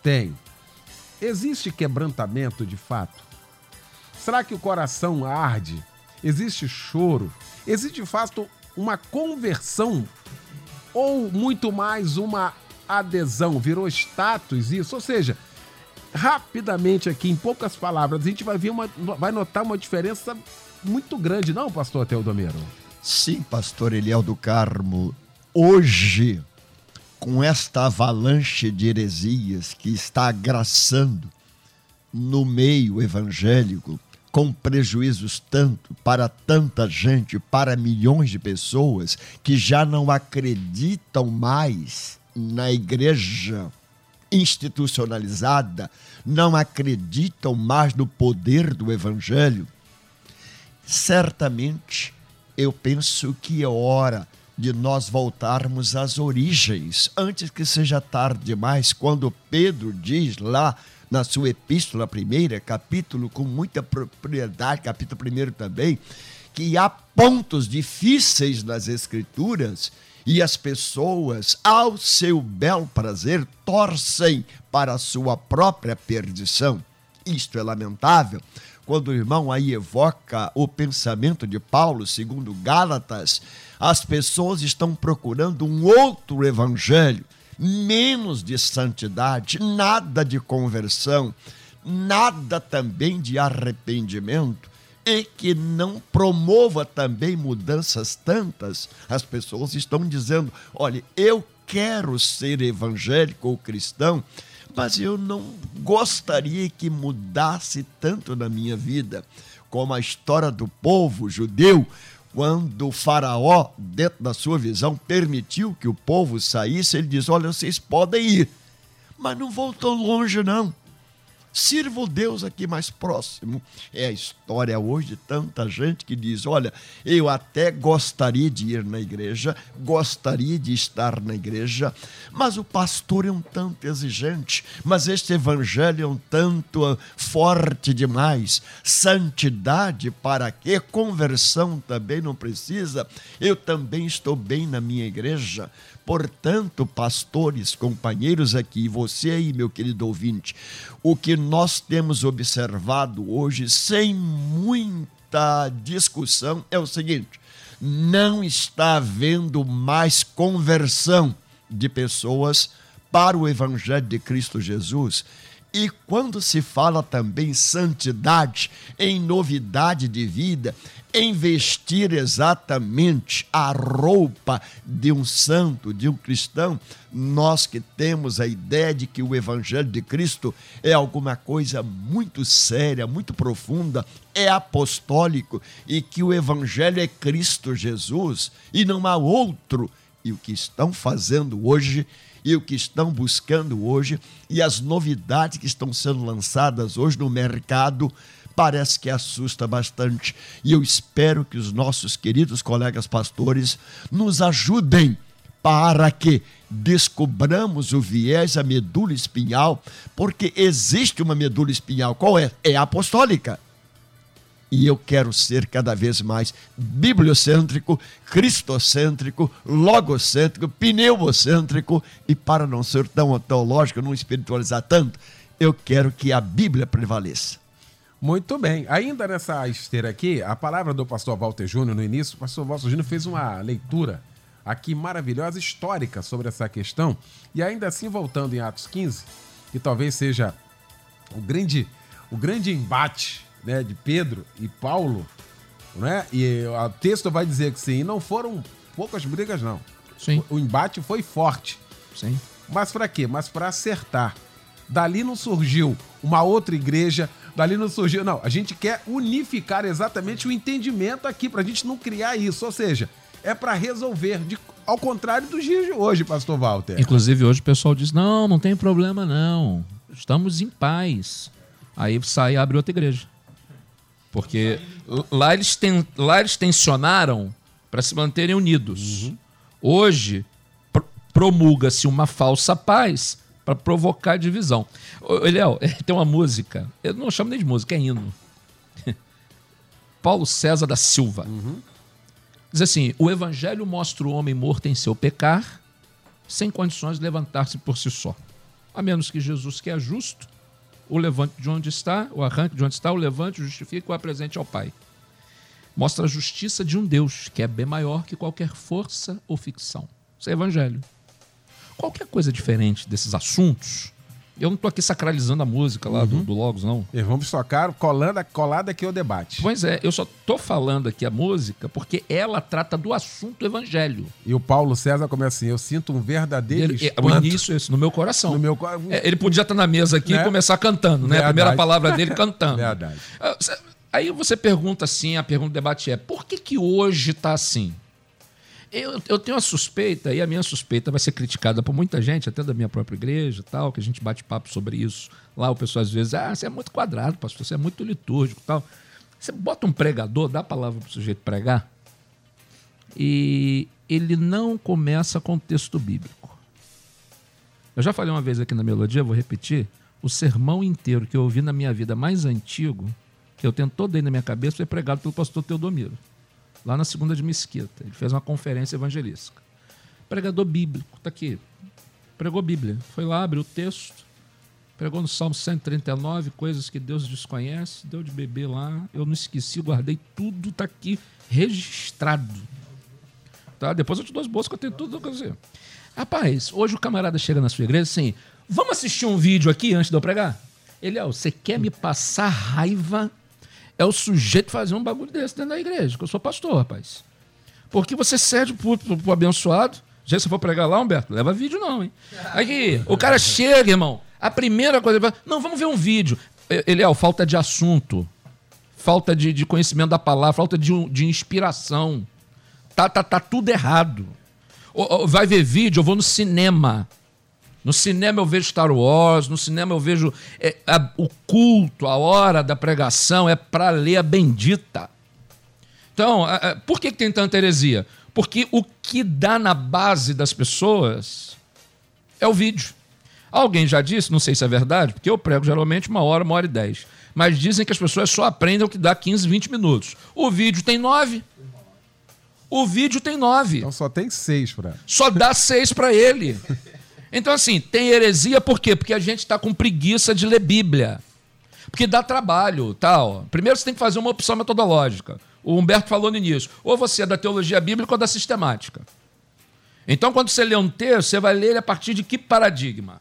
Tem. Existe quebrantamento de fato? Será que o coração arde? Existe choro? Existe de fato uma conversão ou muito mais uma adesão? Virou status isso? Ou seja, rapidamente aqui, em poucas palavras, a gente vai ver uma, vai notar uma diferença muito grande, não, pastor Teodomiro? Sim, pastor Eliel do Carmo. Hoje, com esta avalanche de heresias que está agraçando no meio evangélico, com prejuízos tanto para tanta gente, para milhões de pessoas que já não acreditam mais na igreja institucionalizada, não acreditam mais no poder do evangelho, certamente eu penso que é hora de nós voltarmos às origens, antes que seja tarde demais, quando Pedro diz lá na sua epístola primeira, capítulo com muita propriedade, capítulo primeiro também, que há pontos difíceis nas escrituras e as pessoas, ao seu bel prazer, torcem para a sua própria perdição. Isto é lamentável. Quando o irmão aí evoca o pensamento de Paulo, segundo Gálatas, as pessoas estão procurando um outro evangelho, menos de santidade, nada de conversão, nada também de arrependimento e que não promova também mudanças tantas, as pessoas estão dizendo: olha, eu quero ser evangélico ou cristão, mas eu não gostaria que mudasse tanto na minha vida, como a história do povo judeu, quando o faraó, dentro da sua visão, permitiu que o povo saísse, ele diz: olha, vocês podem ir, mas não vão tão longe, não. Sirva o Deus aqui mais próximo. É a história hoje de tanta gente que diz: olha, eu até gostaria de ir na igreja, gostaria de estar na igreja, mas o pastor é um tanto exigente, mas este evangelho é um tanto ah, forte demais. Santidade para quê? Conversão também não precisa. Eu também estou bem na minha igreja. Portanto, pastores, companheiros aqui, você aí, meu querido ouvinte, o que nós temos observado hoje, sem muita discussão, é o seguinte: não está havendo mais conversão de pessoas para o Evangelho de Cristo Jesus. E quando se fala também santidade, em novidade de vida, em vestir exatamente a roupa de um santo, de um cristão, nós que temos a ideia de que o Evangelho de Cristo é alguma coisa muito séria, muito profunda, é apostólico e que o Evangelho é Cristo Jesus e não há outro. E o que estão fazendo hoje e o que estão buscando hoje e as novidades que estão sendo lançadas hoje no mercado parece que assusta bastante. E eu espero que os nossos queridos colegas pastores nos ajudem para que descobramos o viés, a medula espinhal, porque existe uma medula espinhal. Qual é? É apostólica e eu quero ser cada vez mais bibliocêntrico, cristocêntrico, logocêntrico, pneumocêntrico e para não ser tão teológico, não espiritualizar tanto, eu quero que a Bíblia prevaleça. Muito bem. Ainda nessa esteira aqui, a palavra do pastor Walter Júnior no início, o pastor Walter Júnior fez uma leitura aqui maravilhosa, histórica sobre essa questão. E ainda assim, voltando em Atos 15, que talvez seja o grande, o grande embate né, de Pedro e Paulo, né? E o texto vai dizer que sim, e não foram poucas brigas, não. Sim, O embate foi forte. sim. Mas para quê? Mas para acertar. Dali não surgiu uma outra igreja, dali não surgiu. Não, a gente quer unificar exatamente o entendimento aqui, para a gente não criar isso. Ou seja, é para resolver, de- ao contrário dos dias de hoje, Pastor Walter. Inclusive, hoje o pessoal diz: não, não tem problema, não. Estamos em paz. Aí sai e abre outra igreja. Porque lá eles, ten, lá eles tensionaram para se manterem unidos. Hoje, pr- promulga-se uma falsa paz para provocar divisão. Eliel, tem uma música, eu não chamo nem de música, é hino. Paulo César da Silva. Diz assim: o evangelho mostra o homem morto em seu pecar, sem condições de levantar-se por si só. A menos que Jesus, que é justo, o levante de onde está, o arranque de onde está, o levante, o justifique e o apresente ao Pai. Mostra a justiça de um Deus que é bem maior que qualquer força ou ficção. Isso é evangelho. Qualquer coisa diferente desses assuntos, eu não estou aqui sacralizando a música lá do, do Logos, não. E vamos tocar colando, colada aqui o debate. Pois é, eu só estou falando aqui a música porque ela trata do assunto evangelho. E o Paulo César começa assim: eu sinto um verdadeiro Ele, é, o espanto início é esse, no meu coração. no meu É, ele podia estar na mesa aqui Né? e começar cantando, né? A Verdade. primeira palavra dele cantando. Verdade. Ah, Aí você pergunta assim, a pergunta do debate é, por que que hoje está assim? Eu, eu tenho uma suspeita, e a minha suspeita vai ser criticada por muita gente, até da minha própria igreja tal, que a gente bate papo sobre isso. Lá o pessoal às vezes, ah, você é muito quadrado, pastor, você é muito litúrgico tal. Você bota um pregador, dá a palavra para o sujeito pregar, e ele não começa com texto bíblico. Eu já falei uma vez aqui na melodia, vou repetir. O sermão inteiro que eu ouvi na minha vida mais antigo, que eu tenho todo aí na minha cabeça, foi pregado pelo pastor Teodomiro, lá na segunda de Mesquita. Ele fez uma conferência evangelística. Pregador bíblico, tá aqui. Pregou Bíblia. Foi lá, abriu o texto, pregou no Salmo 139, coisas que Deus desconhece, deu de beber lá. Eu não esqueci, guardei tudo, tá aqui registrado. Tá? Depois eu te dou as bolsas que eu tenho tudo. Quer dizer. Rapaz, hoje o camarada chega na sua igreja assim: vamos assistir um vídeo aqui antes de eu pregar? Ele, ó, você quer me passar raiva? É o sujeito fazer um bagulho desse dentro da igreja, que eu sou pastor, rapaz. Porque você cede pro, pro, pro abençoado. Já se for pregar lá, Humberto, leva vídeo não, hein? Aqui, o cara chega, irmão. A primeira coisa, ele fala, não, vamos ver um vídeo. Ele, ó, falta de assunto, falta de, de conhecimento da palavra, falta de, de inspiração. Tá, tá, tá tudo errado. Vai ver vídeo, eu vou no cinema. No cinema eu vejo Star Wars, no cinema eu vejo é, a- o culto, a hora da pregação é para ler a bendita. Então, a- a- por que, que tem tanta heresia? Porque o que dá na base das pessoas é o vídeo. Alguém já disse, não sei se é verdade, porque eu prego geralmente uma hora, uma hora e dez. Mas dizem que as pessoas só aprendem o que dá 15, 20 minutos. O vídeo tem nove. O vídeo tem nove Então só tem seis, Fran. só dá seis para ele. Então, assim, tem heresia por quê? Porque a gente está com preguiça de ler Bíblia. Porque dá trabalho, tal. Primeiro você tem que fazer uma opção metodológica. O Humberto falou no início. Ou você é da teologia bíblica ou da sistemática. Então, quando você lê um texto, você vai ler ele a partir de que paradigma?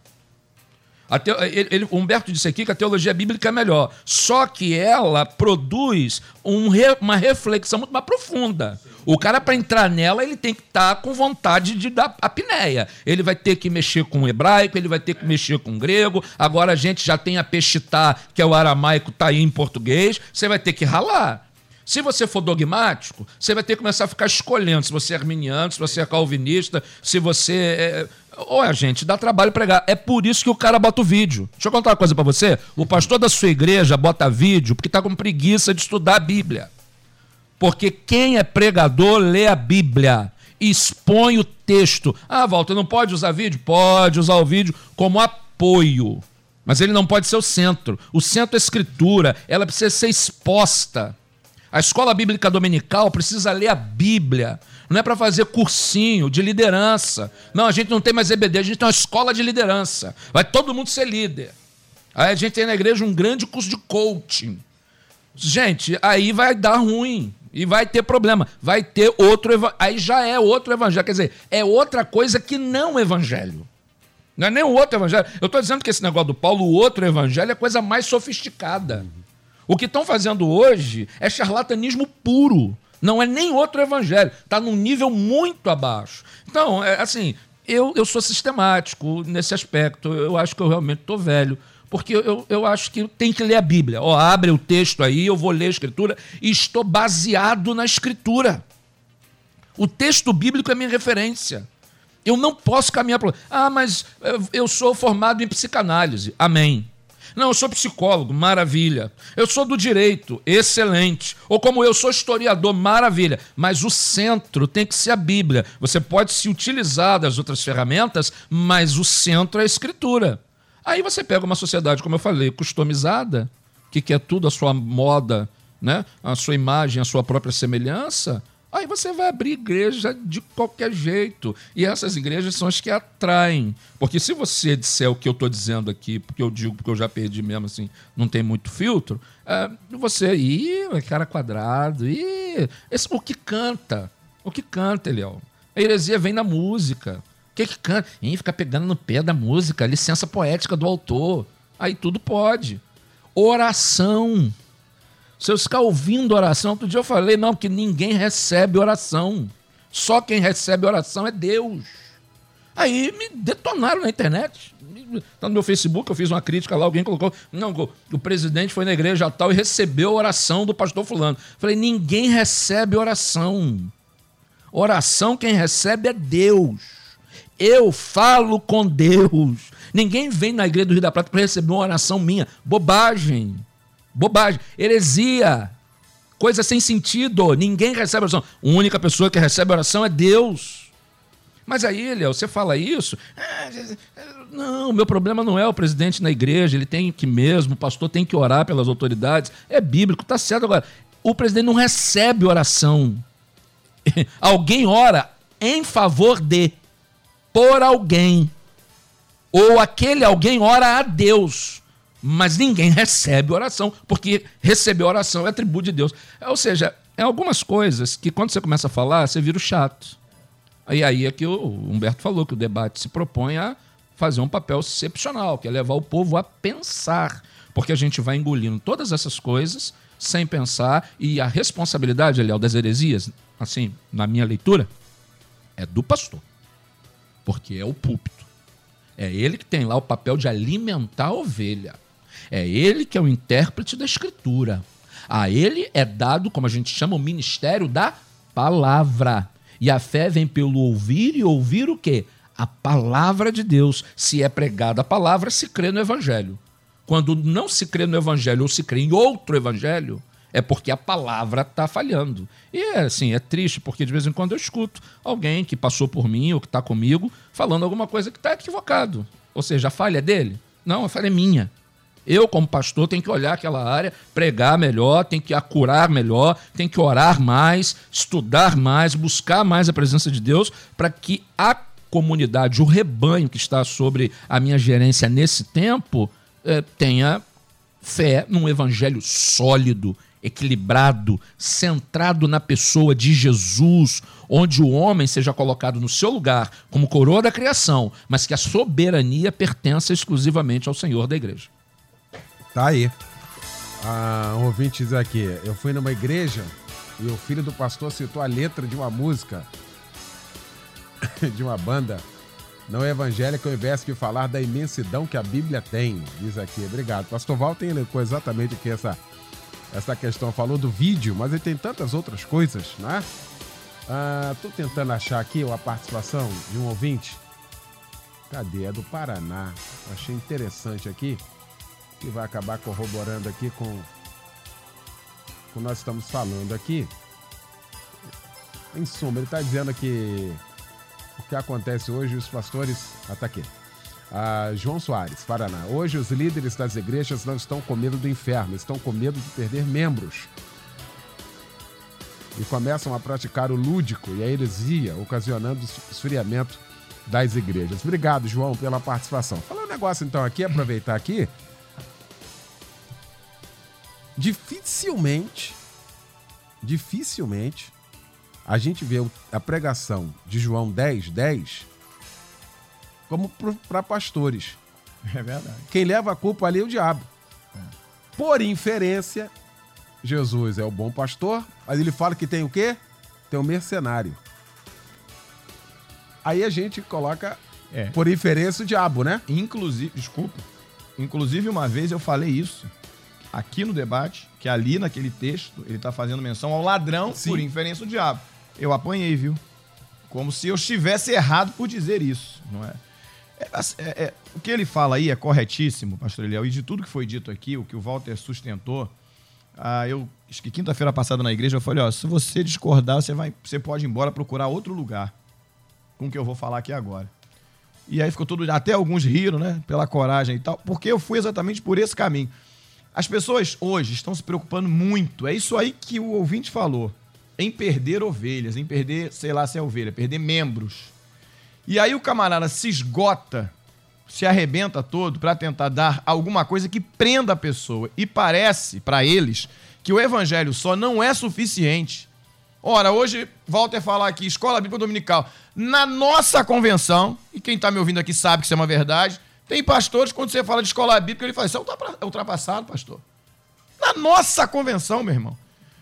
A teo- ele- ele- Humberto disse aqui que a teologia bíblica é melhor. Só que ela produz um re- uma reflexão muito mais profunda. O cara, para entrar nela, ele tem que estar com vontade de dar a pinéia. Ele vai ter que mexer com o hebraico, ele vai ter que mexer com o grego. Agora a gente já tem a peshitá, que é o aramaico, tá aí em português. Você vai ter que ralar. Se você for dogmático, você vai ter que começar a ficar escolhendo se você é arminiano, se você é calvinista, se você é. Olha, gente, dá trabalho pregar. É por isso que o cara bota o vídeo. Deixa eu contar uma coisa pra você. O pastor da sua igreja bota vídeo porque tá com preguiça de estudar a Bíblia. Porque quem é pregador lê a Bíblia, expõe o texto. Ah, Walter, não pode usar vídeo? Pode usar o vídeo como apoio. Mas ele não pode ser o centro. O centro é a escritura, ela precisa ser exposta. A escola bíblica dominical precisa ler a Bíblia. Não é para fazer cursinho de liderança. Não, a gente não tem mais EBD, a gente tem uma escola de liderança. Vai todo mundo ser líder. Aí a gente tem na igreja um grande curso de coaching. Gente, aí vai dar ruim. E vai ter problema. Vai ter outro. Aí já é outro evangelho. Quer dizer, é outra coisa que não evangelho. Não é nem o outro evangelho. Eu estou dizendo que esse negócio do Paulo, o outro evangelho, é coisa mais sofisticada. O que estão fazendo hoje é charlatanismo puro. Não é nem outro evangelho. Está num nível muito abaixo. Então, é, assim, eu, eu sou sistemático nesse aspecto. Eu acho que eu realmente estou velho. Porque eu, eu acho que tem que ler a Bíblia. Ó, abre o texto aí, eu vou ler a Escritura e estou baseado na Escritura. O texto bíblico é minha referência. Eu não posso caminhar para. Ah, mas eu sou formado em psicanálise. Amém. Não, eu sou psicólogo, maravilha. Eu sou do direito, excelente. Ou como eu sou historiador, maravilha. Mas o centro tem que ser a Bíblia. Você pode se utilizar das outras ferramentas, mas o centro é a escritura. Aí você pega uma sociedade, como eu falei, customizada, que quer tudo a sua moda, né? a sua imagem, a sua própria semelhança. Aí você vai abrir igreja de qualquer jeito. E essas igrejas são as que atraem. Porque se você disser o que eu estou dizendo aqui, porque eu digo, porque eu já perdi mesmo, assim, não tem muito filtro, é, você, ih, cara quadrado, ih, esse, o que canta, o que canta, Eliel? A heresia vem na música. O que, que canta? Ih, fica pegando no pé da música, licença poética do autor. Aí tudo pode. Oração. Se eu ficar ouvindo oração, outro dia eu falei, não, que ninguém recebe oração. Só quem recebe oração é Deus. Aí me detonaram na internet. Tá no meu Facebook, eu fiz uma crítica lá, alguém colocou. Não, o presidente foi na igreja tal e recebeu a oração do pastor fulano. Falei, ninguém recebe oração. Oração quem recebe é Deus. Eu falo com Deus. Ninguém vem na igreja do Rio da Prata para receber uma oração minha. Bobagem. Bobagem. Heresia. Coisa sem sentido. Ninguém recebe oração. A única pessoa que recebe oração é Deus. Mas aí, Léo, você fala isso. Não, meu problema não é o presidente na igreja, ele tem que mesmo, o pastor tem que orar pelas autoridades. É bíblico, tá certo agora. O presidente não recebe oração. Alguém ora em favor de, por alguém. Ou aquele alguém ora a Deus mas ninguém recebe oração, porque receber oração é atributo de Deus. Ou seja, é algumas coisas que quando você começa a falar, você vira o chato. E aí é que o Humberto falou que o debate se propõe a fazer um papel excepcional, que é levar o povo a pensar, porque a gente vai engolindo todas essas coisas sem pensar e a responsabilidade, aliás, das heresias, assim, na minha leitura, é do pastor, porque é o púlpito. É ele que tem lá o papel de alimentar a ovelha. É ele que é o intérprete da escritura. A ele é dado, como a gente chama, o ministério da palavra. E a fé vem pelo ouvir e ouvir o quê? A palavra de Deus. Se é pregada a palavra, se crê no evangelho. Quando não se crê no evangelho ou se crê em outro evangelho, é porque a palavra está falhando. E é assim, é triste, porque de vez em quando eu escuto alguém que passou por mim ou que está comigo falando alguma coisa que está equivocado. Ou seja, a falha é dele? Não, a falha é minha. Eu, como pastor, tenho que olhar aquela área, pregar melhor, tenho que acurar melhor, tenho que orar mais, estudar mais, buscar mais a presença de Deus, para que a comunidade, o rebanho que está sobre a minha gerência nesse tempo, eh, tenha fé num evangelho sólido, equilibrado, centrado na pessoa de Jesus, onde o homem seja colocado no seu lugar como coroa da criação, mas que a soberania pertença exclusivamente ao Senhor da igreja. Tá aí. Ah, um ouvinte diz aqui: eu fui numa igreja e o filho do pastor citou a letra de uma música de uma banda não evangélica ao invés de falar da imensidão que a Bíblia tem. Diz aqui, obrigado. Pastor tem coisa exatamente aqui essa, essa questão. Falou do vídeo, mas ele tem tantas outras coisas, né? Ah, tô tentando achar aqui a participação de um ouvinte. Cadê? É do Paraná. Achei interessante aqui que vai acabar corroborando aqui com o que nós estamos falando aqui. Em suma, ele está dizendo que o que acontece hoje, os pastores. Ah, tá. Ah, João Soares, Paraná. Hoje os líderes das igrejas não estão com medo do inferno, estão com medo de perder membros. E começam a praticar o lúdico e a heresia, ocasionando o esfriamento das igrejas. Obrigado, João, pela participação. Falar um negócio então aqui, aproveitar aqui dificilmente, dificilmente, a gente vê a pregação de João 10, 10 como para pastores. É verdade. Quem leva a culpa ali é o diabo. por inferência, Jesus é o bom pastor, mas ele fala que tem o quê? Tem um mercenário. Aí a gente coloca, É. por inferência, o diabo, né? Inclusive, desculpa. Inclusive, uma vez eu falei isso aqui no debate, que ali naquele texto ele está fazendo menção ao ladrão Sim. por inferência do diabo. Eu apanhei, viu? Como se eu estivesse errado por dizer isso, não é? É, é- é- o que ele fala aí é corretíssimo, pastor Eliel, e de tudo que foi dito aqui, o que o Walter sustentou, ah, eu acho que quinta-feira passada na igreja eu falei, ó, se você discordar, você, vai, você pode ir embora procurar outro lugar com o que eu vou falar aqui agora. E aí ficou tudo. Até alguns riram, né? Pela coragem e tal. Porque eu fui exatamente por esse caminho. As pessoas hoje estão se preocupando muito. É isso aí que o ouvinte falou. Em perder ovelhas, em perder, sei lá se é ovelha, perder membros. E aí o camarada se esgota, se arrebenta todo para tentar dar alguma coisa que prenda a pessoa. E parece, para eles, que o evangelho só não é suficiente. Ora, hoje, Walter falar aqui, Escola Bíblica Dominical. Na nossa convenção, e quem está me ouvindo aqui sabe que isso é uma verdade, tem pastores, quando você fala de escola bíblica, ele fala, isso é é ultrapassado, pastor. Na nossa convenção, meu irmão.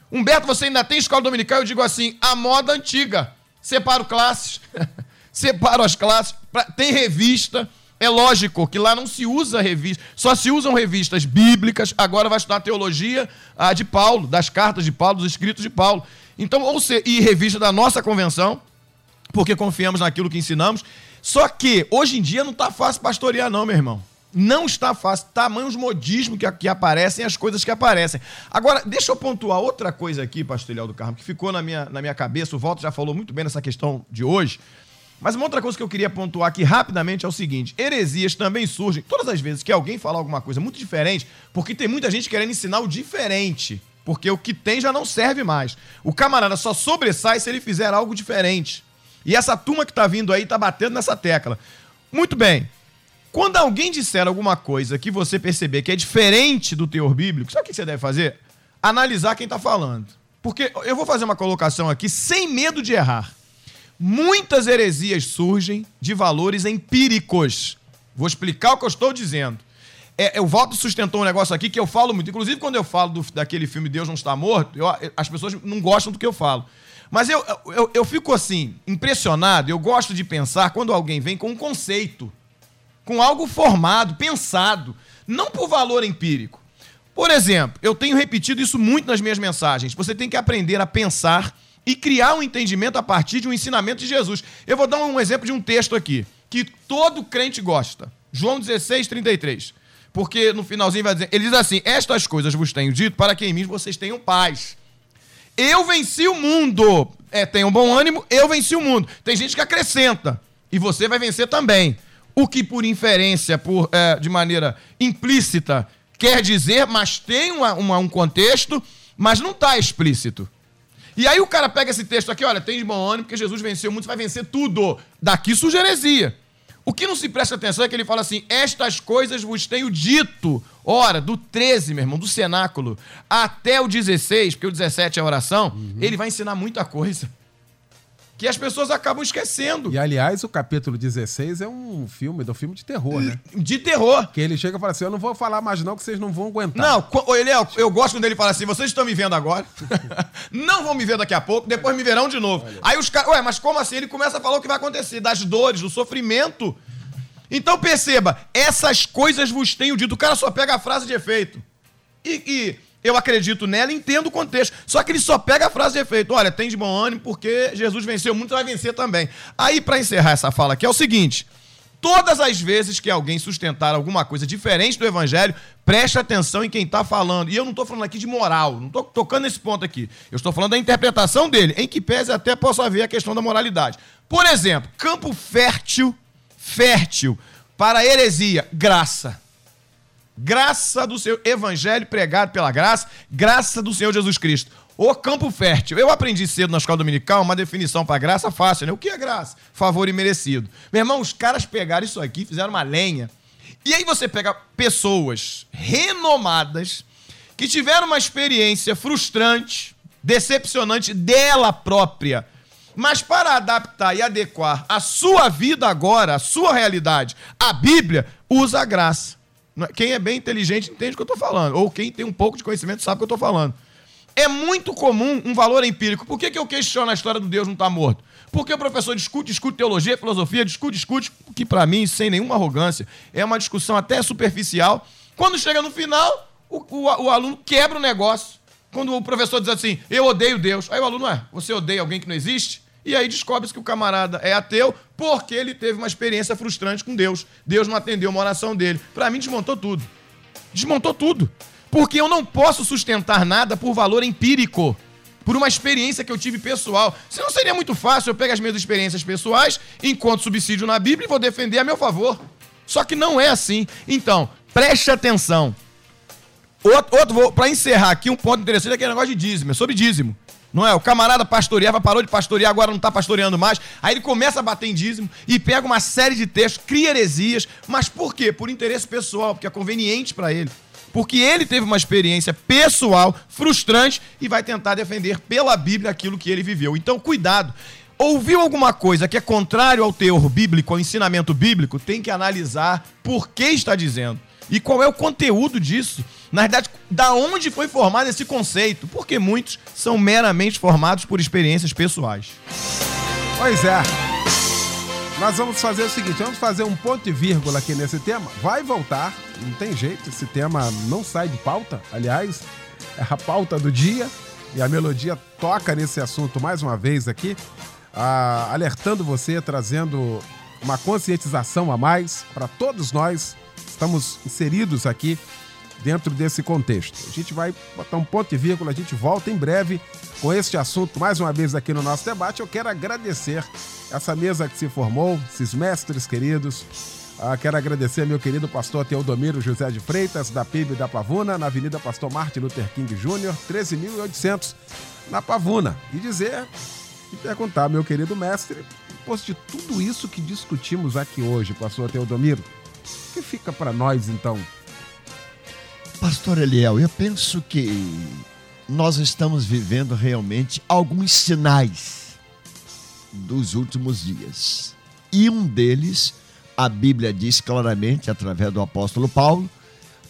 Humberto, você ainda tem escola dominical? Eu digo assim, a moda antiga. Separo classes. Separo as classes. Pra- Tem revista. É lógico que lá não se usa revista, só se usam revistas bíblicas. Agora vai estudar teologia ah, de Paulo, das cartas de Paulo, dos escritos de Paulo. Então, ou se, e revista da nossa convenção, porque confiamos naquilo que ensinamos. Só que hoje em dia não está fácil pastorear, não, meu irmão. Não está fácil. Tamanhos modismo que, que aparecem, as coisas que aparecem. Agora, deixa eu pontuar outra coisa aqui, pastor Eliel do Carmo, que ficou na minha, na minha cabeça. O Walter já falou muito bem nessa questão de hoje. Mas uma outra coisa que eu queria pontuar aqui rapidamente é o seguinte: heresias também surgem todas as vezes que alguém falar alguma coisa muito diferente, porque tem muita gente querendo ensinar o diferente. Porque o que tem já não serve mais. O camarada só sobressai se ele fizer algo diferente. E essa turma que tá vindo aí tá batendo nessa tecla. Muito bem. Quando alguém disser alguma coisa que você perceber que é diferente do teor bíblico, sabe o que você deve fazer? Analisar quem tá falando. Porque eu vou fazer uma colocação aqui sem medo de errar. Muitas heresias surgem de valores empíricos. Vou explicar o que eu estou dizendo. É, o Walter sustentou um negócio aqui que eu falo muito. Inclusive, quando eu falo do- daquele filme Deus Não Está Morto, eu- as pessoas não gostam do que eu falo. Mas eu, eu, eu fico assim, impressionado. Eu gosto de pensar quando alguém vem com um conceito, com algo formado, pensado, não por valor empírico. Por exemplo, eu tenho repetido isso muito nas minhas mensagens. Você tem que aprender a pensar e criar um entendimento a partir de um ensinamento de Jesus. Eu vou dar um exemplo de um texto aqui, que todo crente gosta. João 16, 33. Porque no finalzinho vai dizer, ele diz assim: Estas coisas vos tenho dito para que em mim vocês tenham paz. Eu venci o mundo. É, tenham bom ânimo, eu venci o mundo. Tem gente que acrescenta. E você vai vencer também. O que por inferência, por, é, de maneira implícita, quer dizer, mas tem uma- uma- um contexto, mas não está explícito. E aí o cara pega esse texto aqui, olha, tem de bom ânimo, porque Jesus venceu o mundo, você vai vencer tudo. Daqui surge heresia. O que não se presta atenção é que ele fala assim: estas coisas vos tenho dito. Ora, do 13, meu irmão, do cenáculo, até o 16, porque o 17 é a oração, ele vai ensinar muita coisa. Que as pessoas acabam esquecendo. E aliás, o capítulo 16 é um filme, é um filme de terror, né? De terror. Que ele chega e fala assim: Eu não vou falar mais, não, que vocês não vão aguentar. Não, ô, Eliel, eu gosto quando ele fala assim: vocês estão me vendo agora, não vão me ver daqui a pouco, depois me verão de novo. Aí os caras, ué, mas como assim? Ele começa a falar o que vai acontecer, das dores, do sofrimento. Então perceba, essas coisas vos tenho dito. O cara só pega a frase de efeito. E, e eu acredito nela, entendo o contexto. Só que ele só pega a frase de efeito. Olha, tem de bom ânimo porque Jesus venceu muito, vai vencer também. Aí, para encerrar essa fala aqui, é o seguinte. Todas as vezes que alguém sustentar alguma coisa diferente do evangelho, preste atenção em quem está falando. E eu não estou falando aqui de moral, não estou tocando nesse ponto aqui. Eu estou falando da interpretação dele, em que pese até possa haver a questão da moralidade. Por exemplo, campo fértil, fértil para heresia, graça. Graça do seu evangelho pregado pela graça, graça do Senhor Jesus Cristo. O campo fértil. Eu aprendi cedo na escola dominical uma definição para graça fácil, né? O que é graça? Favor imerecido. Meu irmão, os caras pegaram isso aqui, fizeram uma lenha. E aí você pega pessoas renomadas que tiveram uma experiência frustrante, decepcionante dela própria, mas para adaptar e adequar a sua vida agora, a sua realidade, a Bíblia usa a graça. É- Quem é bem inteligente entende o que eu estou falando. Ou quem tem um pouco de conhecimento sabe o que eu estou falando. É muito comum um valor empírico. Por que, que eu questiono a história do Deus não estar morto? Porque o professor discute, discute teologia, filosofia, discute, discute, que para mim, sem nenhuma arrogância, é uma discussão até superficial. Quando chega no final, o, o- o aluno quebra o negócio. Quando o professor diz assim, eu odeio Deus. Aí o aluno, é, você odeia alguém que não existe? E aí descobre-se que o camarada é ateu porque ele teve uma experiência frustrante com Deus. Deus não atendeu uma oração dele. Para mim, desmontou tudo. Desmontou tudo. Porque eu não posso sustentar nada por valor empírico. Por uma experiência que eu tive pessoal. Senão seria muito fácil. Eu pego as minhas experiências pessoais, encontro subsídio na Bíblia e vou defender a meu favor. Só que não é assim. Então, preste atenção. Outro, outro pra encerrar aqui, um ponto interessante é aquele negócio de dízimo, é sobre dízimo. Não é? O camarada pastoreava, parou de pastorear, agora não tá pastoreando mais. Aí ele começa a bater em dízimo e pega uma série de textos, cria heresias. Mas por quê? Por interesse pessoal, porque é conveniente pra ele. Porque ele teve uma experiência pessoal, frustrante, e vai tentar defender pela Bíblia aquilo que ele viveu. Então, cuidado. Ouviu alguma coisa que é contrário ao teor bíblico, ao ensinamento bíblico, tem que analisar por que está dizendo. E qual é o conteúdo disso? Na verdade, da onde foi formado esse conceito? Porque muitos são meramente formados por experiências pessoais. Pois é. Nós vamos fazer o seguinte, vamos fazer um ponto e vírgula aqui nesse tema. Vai voltar, não tem jeito, esse tema não sai de pauta. Aliás, é a pauta do dia e a melodia toca nesse assunto mais uma vez aqui, ah, alertando você, trazendo uma conscientização a mais para todos nós. Estamos inseridos aqui dentro desse contexto. A gente vai botar um ponto e vírgula, a gente volta em breve com este assunto mais uma vez aqui no nosso debate. Eu quero agradecer essa mesa que se formou, esses mestres queridos. Ah, quero agradecer meu querido pastor Teodomiro José de Freitas, da PIB da Pavuna, na Avenida Pastor Martin Luther King Jr., 13.800, na Pavuna. E dizer, e perguntar, meu querido mestre, depois de tudo isso que discutimos aqui hoje, pastor Teodomiro, o que fica para nós então? Pastor Eliel, eu penso que nós estamos vivendo realmente alguns sinais dos últimos dias. E um deles, a Bíblia diz claramente, através do apóstolo Paulo,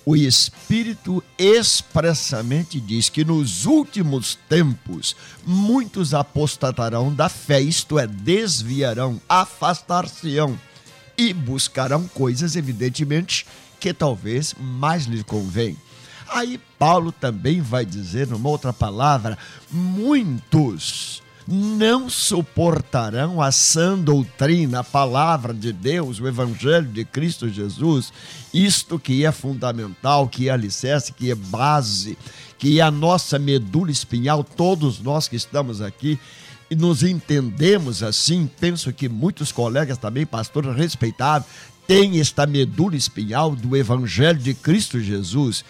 o Espírito expressamente diz que nos últimos tempos muitos apostatarão da fé, isto é, desviarão, afastar-se-ão e buscarão coisas, evidentemente, que talvez mais lhe convém. Aí Paulo também vai dizer, numa outra palavra, muitos não suportarão a sã doutrina, a palavra de Deus, o evangelho de Cristo Jesus, isto que é fundamental, que é alicerce, que é base, que é a nossa medula espinhal, todos nós que estamos aqui, e nos entendemos assim, penso que muitos colegas também, pastores respeitáveis, têm esta medula espinhal do Evangelho de Cristo Jesus.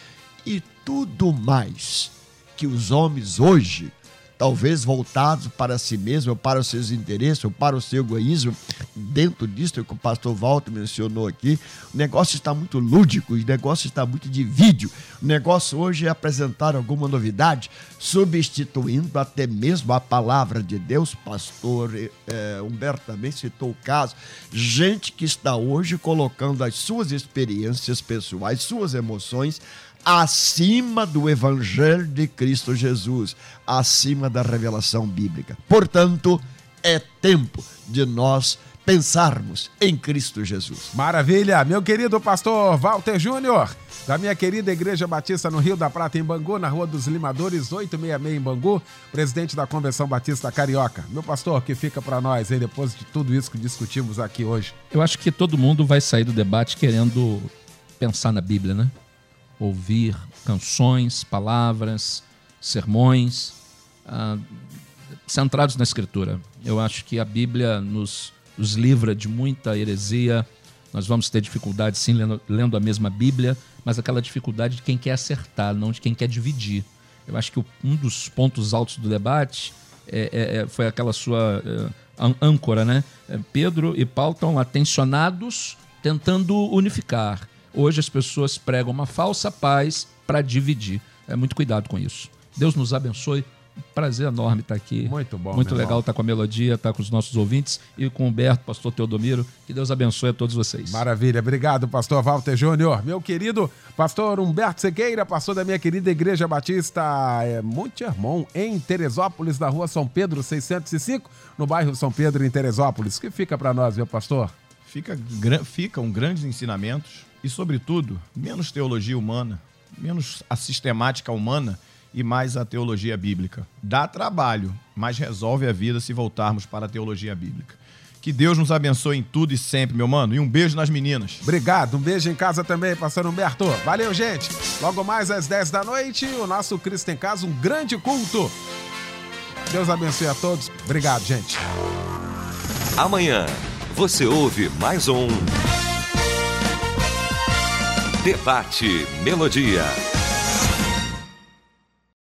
E tudo mais que os homens hoje, talvez voltados para si mesmos, ou para os seus interesses, ou para o seu egoísmo, dentro disso que o pastor Walter mencionou aqui, o negócio está muito lúdico, o negócio está muito de vídeo. O negócio hoje é apresentar alguma novidade, substituindo até mesmo a palavra de Deus. Pastor eh, Humberto também citou o caso. Gente que está hoje colocando as suas experiências pessoais, suas emoções, acima do Evangelho de Cristo Jesus, acima da revelação bíblica. Portanto, é tempo de nós pensarmos em Cristo Jesus. Maravilha, meu querido pastor Walter Júnior, da minha querida Igreja Batista no Rio da Prata, em Bangu, na Rua dos Limadores, 866 em Bangu, presidente da Convenção Batista Carioca. Meu pastor, o que fica para nós aí depois de tudo isso que discutimos aqui hoje? Eu acho que todo mundo vai sair do debate querendo pensar na Bíblia, né? Ouvir canções, palavras, sermões, ah, centrados na Escritura. Eu acho que a Bíblia nos, nos livra de muita heresia. Nós vamos ter dificuldade, sim, lendo, lendo a mesma Bíblia, mas aquela dificuldade de quem quer acertar, não de quem quer dividir. Eu acho que um dos pontos altos do debate é- é- é- foi aquela sua é, ân- âncora, né? É, Pedro e Paulo estão lá tensionados, tentando unificar. Hoje as pessoas pregam uma falsa paz para dividir. É muito cuidado com isso. Deus nos abençoe prazer enorme estar aqui. Muito bom, Muito legal irmão. estar com a melodia, estar com os nossos ouvintes e com o Humberto, pastor Teodomiro. Que Deus abençoe a todos vocês. Maravilha, obrigado, pastor Walter Júnior. Meu querido pastor Humberto Sequeira, pastor da minha querida Igreja Batista é, Monte Hermon, em Teresópolis, na rua São Pedro 605, no bairro São Pedro, em Teresópolis. O que fica para nós, meu pastor? Fica, gra- ficam grandes ensinamentos e, sobretudo, menos teologia humana, menos a sistemática humana e mais a teologia bíblica. Dá trabalho, mas resolve a vida se voltarmos para a teologia bíblica. Que Deus nos abençoe em tudo e sempre, meu mano. E um beijo nas meninas. Obrigado, um beijo em casa também, pastor Humberto. Valeu, gente. Logo mais às 10 da noite, o nosso Cristo em Casa, um grande culto. Deus abençoe a todos. Obrigado, gente. Amanhã você ouve mais um Debate Melodia.